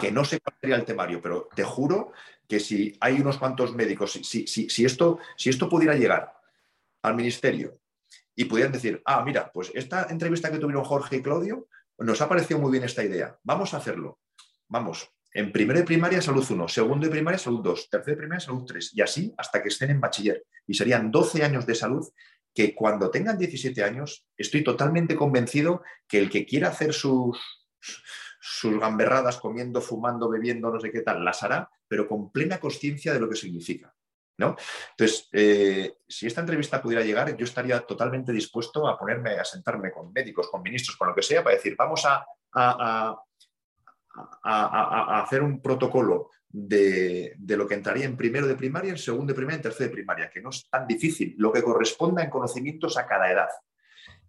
que no sé cuál sería el temario, pero te juro que si hay unos cuantos médicos, si, si, esto, si esto pudiera llegar al ministerio y pudieran decir, ah, mira, pues esta entrevista que tuvieron Jorge y Claudio, nos ha parecido muy bien esta idea, vamos a hacerlo. Vamos, en primero de primaria, salud 1, segundo de primaria, salud 2, tercero de primaria, salud 3, y así hasta que estén en bachiller. Y serían 12 años de salud que cuando tengan 17 años, estoy totalmente convencido que el que quiera hacer sus, sus gamberradas comiendo, fumando, bebiendo, no sé qué tal, las hará, pero con plena conciencia de lo que significa. ¿no? Entonces, eh, si esta entrevista pudiera llegar, yo estaría totalmente dispuesto a ponerme, a sentarme con médicos, con ministros, con lo que sea, para decir, vamos a, a, hacer un protocolo de, lo que entraría en primero de primaria, en segundo de primaria, en tercero de primaria, que no es tan difícil, lo que corresponda en conocimientos a cada edad.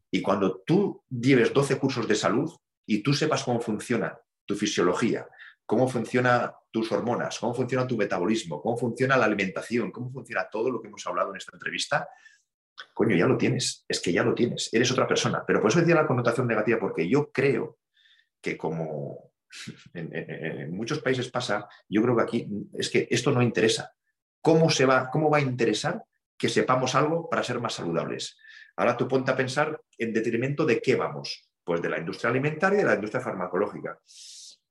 Y cuando tú lleves 12 cursos de salud y tú sepas cómo funciona tu fisiología, cómo funcionan tus hormonas, cómo funciona tu metabolismo, cómo funciona la alimentación, cómo funciona todo lo que hemos hablado en esta entrevista, coño, ya lo tienes, es que ya lo tienes, eres otra persona. Pero por eso decía la connotación negativa, porque yo creo que como en, muchos países pasa, yo creo que aquí es que esto no interesa. ¿Cómo, se va, ¿Cómo va a interesar que sepamos algo para ser más saludables? Ahora tú ponte a pensar en detrimento de qué vamos. Pues de la industria alimentaria y de la industria farmacológica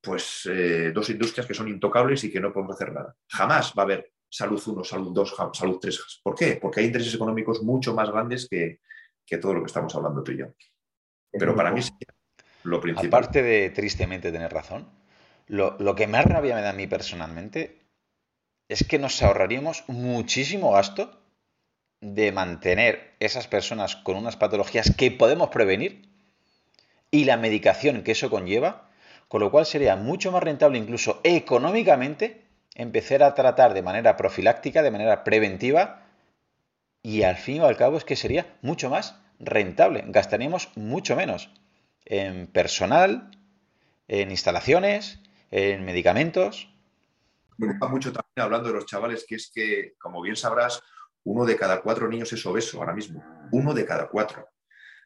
pues eh, dos industrias que son intocables y que no podemos hacer nada. Jamás va a haber salud 1, salud 2, salud 3. ¿Por qué? Porque hay intereses económicos mucho más grandes que, todo lo que estamos hablando tú y yo. Pero para mí es Aparte de tristemente tener razón, lo, lo que más rabia me da a mí personalmente es que nos ahorraríamos muchísimo gasto de mantener esas personas con unas patologías que podemos prevenir y la medicación que eso conlleva con lo cual sería mucho más rentable incluso económicamente empezar a tratar de manera profiláctica, de manera preventiva y al fin y al cabo es que sería mucho más rentable, gastaríamos mucho menos en personal, en instalaciones, en medicamentos. Me gusta mucho también hablando de los chavales que es que, como bien sabrás, uno de cada cuatro niños es obeso ahora mismo. Uno de cada cuatro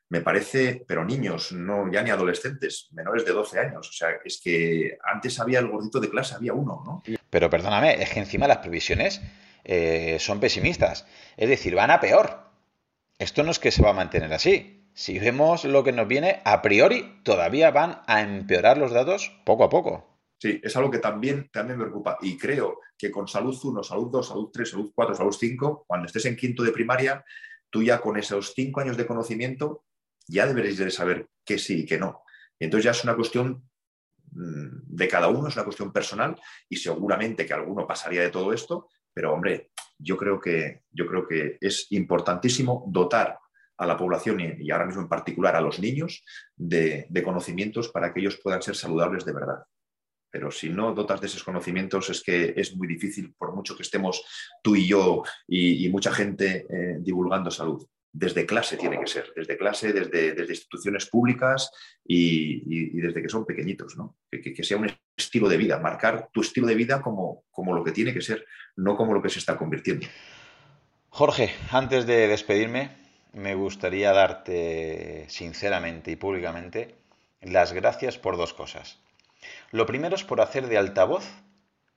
me parece, pero niños, no ya ni adolescentes, menores de 12 años. O sea, es que antes había el gordito de clase, había uno, ¿no? Pero perdóname, es que encima las previsiones eh, son pesimistas. Es decir, van a peor. Esto no es que se va a mantener así. Si vemos lo que nos viene, a priori todavía van a empeorar los datos poco a poco. Sí, es algo que también, también me preocupa. Y creo que con salud 1, salud 2, salud 3, salud 4, salud 5, cuando estés en quinto de primaria, tú ya con esos cinco años de conocimiento ya deberéis de saber que sí y que no. Entonces ya es una cuestión mm, de cada uno, es una cuestión personal y seguramente que alguno pasaría de todo esto, pero hombre, yo creo que, yo creo que es importantísimo dotar a la población y, ahora mismo en particular a los niños de, conocimientos para que ellos puedan ser saludables de verdad. Pero si no dotas de esos conocimientos es que es muy difícil, por mucho que estemos tú y yo y, mucha gente eh, divulgando salud desde clase tiene que ser, desde clase, desde, desde instituciones públicas y, desde que son pequeñitos, ¿no? Que, sea un estilo de vida, marcar tu estilo de vida como, como lo que tiene que ser, no como lo que se está convirtiendo. Jorge, antes de despedirme, me gustaría darte sinceramente y públicamente las gracias por dos cosas. Lo primero es por hacer de altavoz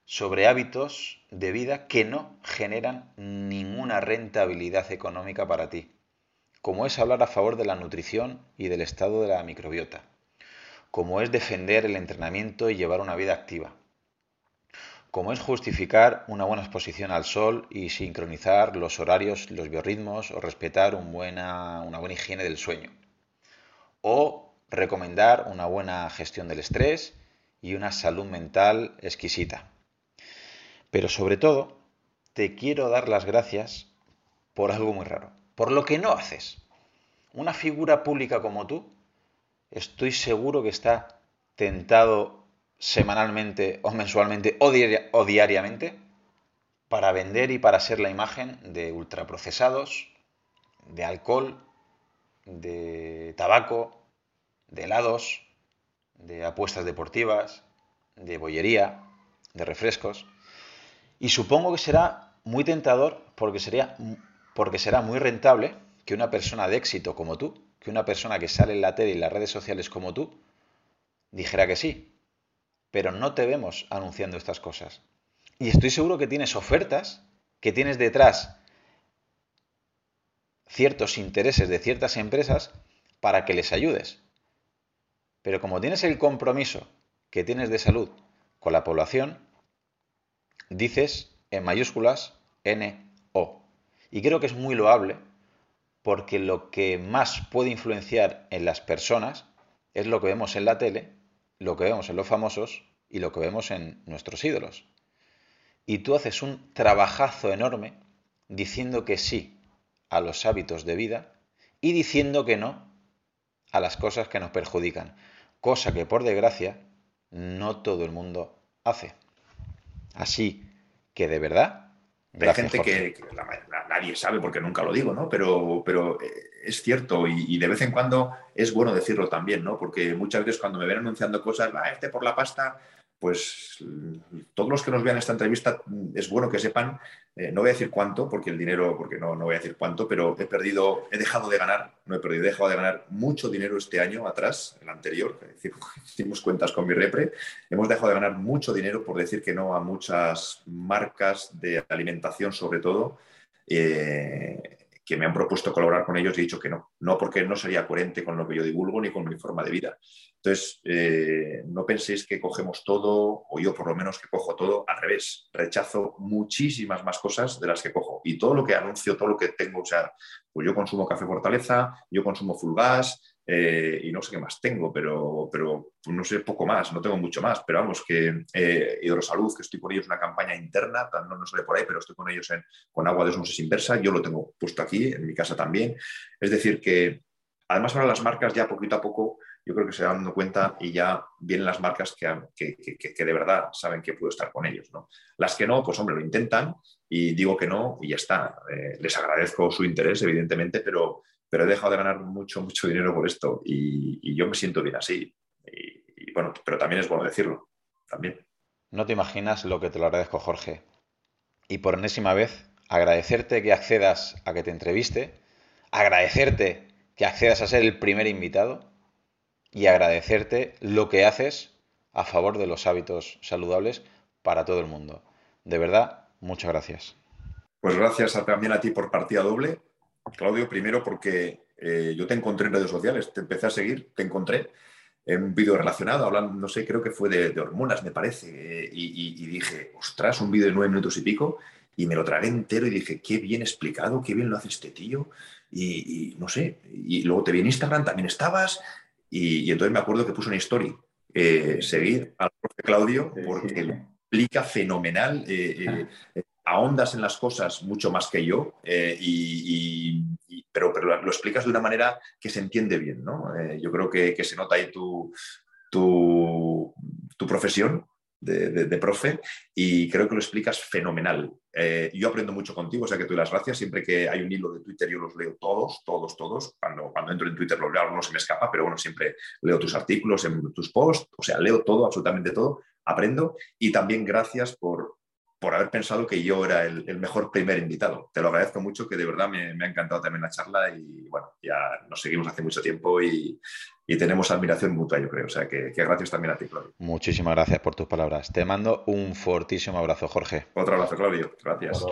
sobre hábitos de vida que no generan ninguna rentabilidad económica para ti como es hablar a favor de la nutrición y del estado de la microbiota, como es defender el entrenamiento y llevar una vida activa, como es justificar una buena exposición al sol y sincronizar los horarios, los biorritmos o respetar una buena higiene del sueño, o recomendar una buena gestión del estrés y una salud mental exquisita. Pero sobre todo, te quiero dar las gracias por algo muy raro por lo que no haces. Una figura pública como tú, estoy seguro que está tentado semanalmente o mensualmente o, diariamente para vender y para ser la imagen de ultraprocesados, de alcohol, de tabaco, de helados, de apuestas deportivas, de bollería, de refrescos. Y supongo que será muy tentador porque sería porque será muy rentable que una persona de éxito como tú, que una persona que sale en la tele y en las redes sociales como tú, dijera que sí. Pero no te vemos anunciando estas cosas. Y estoy seguro que tienes ofertas, que tienes detrás ciertos intereses de ciertas empresas para que les ayudes. Pero como tienes el compromiso que tienes de salud con la población, dices en mayúsculas NO. Y creo que es muy loable porque lo que más puede influenciar en las personas es lo que vemos en la tele, lo que vemos en los famosos y lo que vemos en nuestros ídolos. Y tú haces un trabajazo enorme diciendo que sí a los hábitos de vida y diciendo que no a las cosas que nos perjudican, cosa que por desgracia no todo el mundo hace. Así que de verdad hay gente que, nadie sabe porque nunca lo digo, ¿no? Pero, pero eh, es cierto y, de vez en cuando es bueno decirlo también, ¿no? Porque muchas veces cuando me ven anunciando cosas, va, este por la pasta, pues todos los que nos vean esta entrevista es bueno que sepan, eh, no voy a decir cuánto, porque el dinero, porque no, no voy a decir cuánto, pero he perdido, he dejado de ganar, no he perdido, he dejado de ganar mucho dinero este año atrás, el anterior, <laughs> hicimos cuentas con mi repre, hemos dejado de ganar mucho dinero por decir que no a muchas marcas de alimentación sobre todo. Eh, que me han propuesto colaborar con ellos y he dicho que no. No porque no sería coherente con lo que yo divulgo ni con mi forma de vida. Entonces, eh, no penséis que cogemos todo, o yo por lo menos que cojo todo, al revés. Rechazo muchísimas más cosas de las que cojo. Y todo lo que anuncio, todo lo que tengo, o sea, pues yo consumo café Fortaleza, yo consumo full gas, eh, y no sé qué más tengo, pero, pero no sé poco más, no tengo mucho más, pero vamos, que eh, Hidrosalud, que estoy con ellos en una campaña interna, no, no sale por ahí, pero estoy con ellos en, con agua de osmosis inversa, yo lo tengo puesto aquí, en mi casa también. Es decir, que además ahora las marcas ya poquito a poco yo creo que se van dando cuenta y ya vienen las marcas que, que, de verdad saben que puedo estar con ellos. ¿no? Las que no, pues hombre, lo intentan y digo que no y ya está. Eh, les agradezco su interés, evidentemente, pero, pero he dejado de ganar mucho, mucho dinero por esto y, yo me siento bien así. Y, bueno, pero también es bueno decirlo, también. No te imaginas lo que te lo agradezco, Jorge. Y por enésima vez, agradecerte que accedas a que te entreviste, agradecerte que accedas a ser el primer invitado y agradecerte lo que haces a favor de los hábitos saludables para todo el mundo. De verdad, muchas gracias. Pues gracias también a ti por partida doble Claudio, primero porque eh, yo te encontré en redes sociales, te empecé a seguir, te encontré en un vídeo relacionado, hablando, no sé, creo que fue de, hormonas, me parece, eh, y, dije, ostras, un vídeo de nueve minutos y pico, y me lo tragué entero y dije, qué bien explicado, qué bien lo hace este tío, y, no sé, y luego te vi en Instagram, también estabas, y, entonces me acuerdo que puse una story eh, seguir al profe Claudio porque lo explica fenomenal. Eh, eh, ahondas en las cosas mucho más que yo, y, pero, pero, lo explicas de una manera que se entiende bien. ¿no? yo creo que, se nota ahí tu, tu, profesión de, profe y creo que lo explicas fenomenal. Eh, yo aprendo mucho contigo, o sea que tú las gracias. Siempre que hay un hilo de Twitter yo los leo todos, todos, todos. Cuando, cuando entro en Twitter los leo, no se me escapa, pero bueno, siempre leo tus artículos, tus posts, o sea, leo todo, absolutamente todo, aprendo y también gracias por, por haber pensado que yo era el, mejor primer invitado. Te lo agradezco mucho, que de verdad me, ha encantado también la charla y bueno, ya nos seguimos hace mucho tiempo y, tenemos admiración mutua, yo creo. O sea, que, gracias también a ti, Claudio. Muchísimas gracias por tus palabras. Te mando un fortísimo abrazo, Jorge. Otro abrazo, Claudio. Gracias.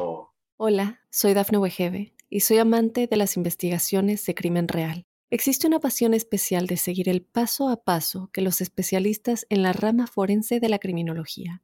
Hola, soy Dafne Wegebe y soy amante de las investigaciones de crimen real. Existe una pasión especial de seguir el paso a paso que los especialistas en la rama forense de la criminología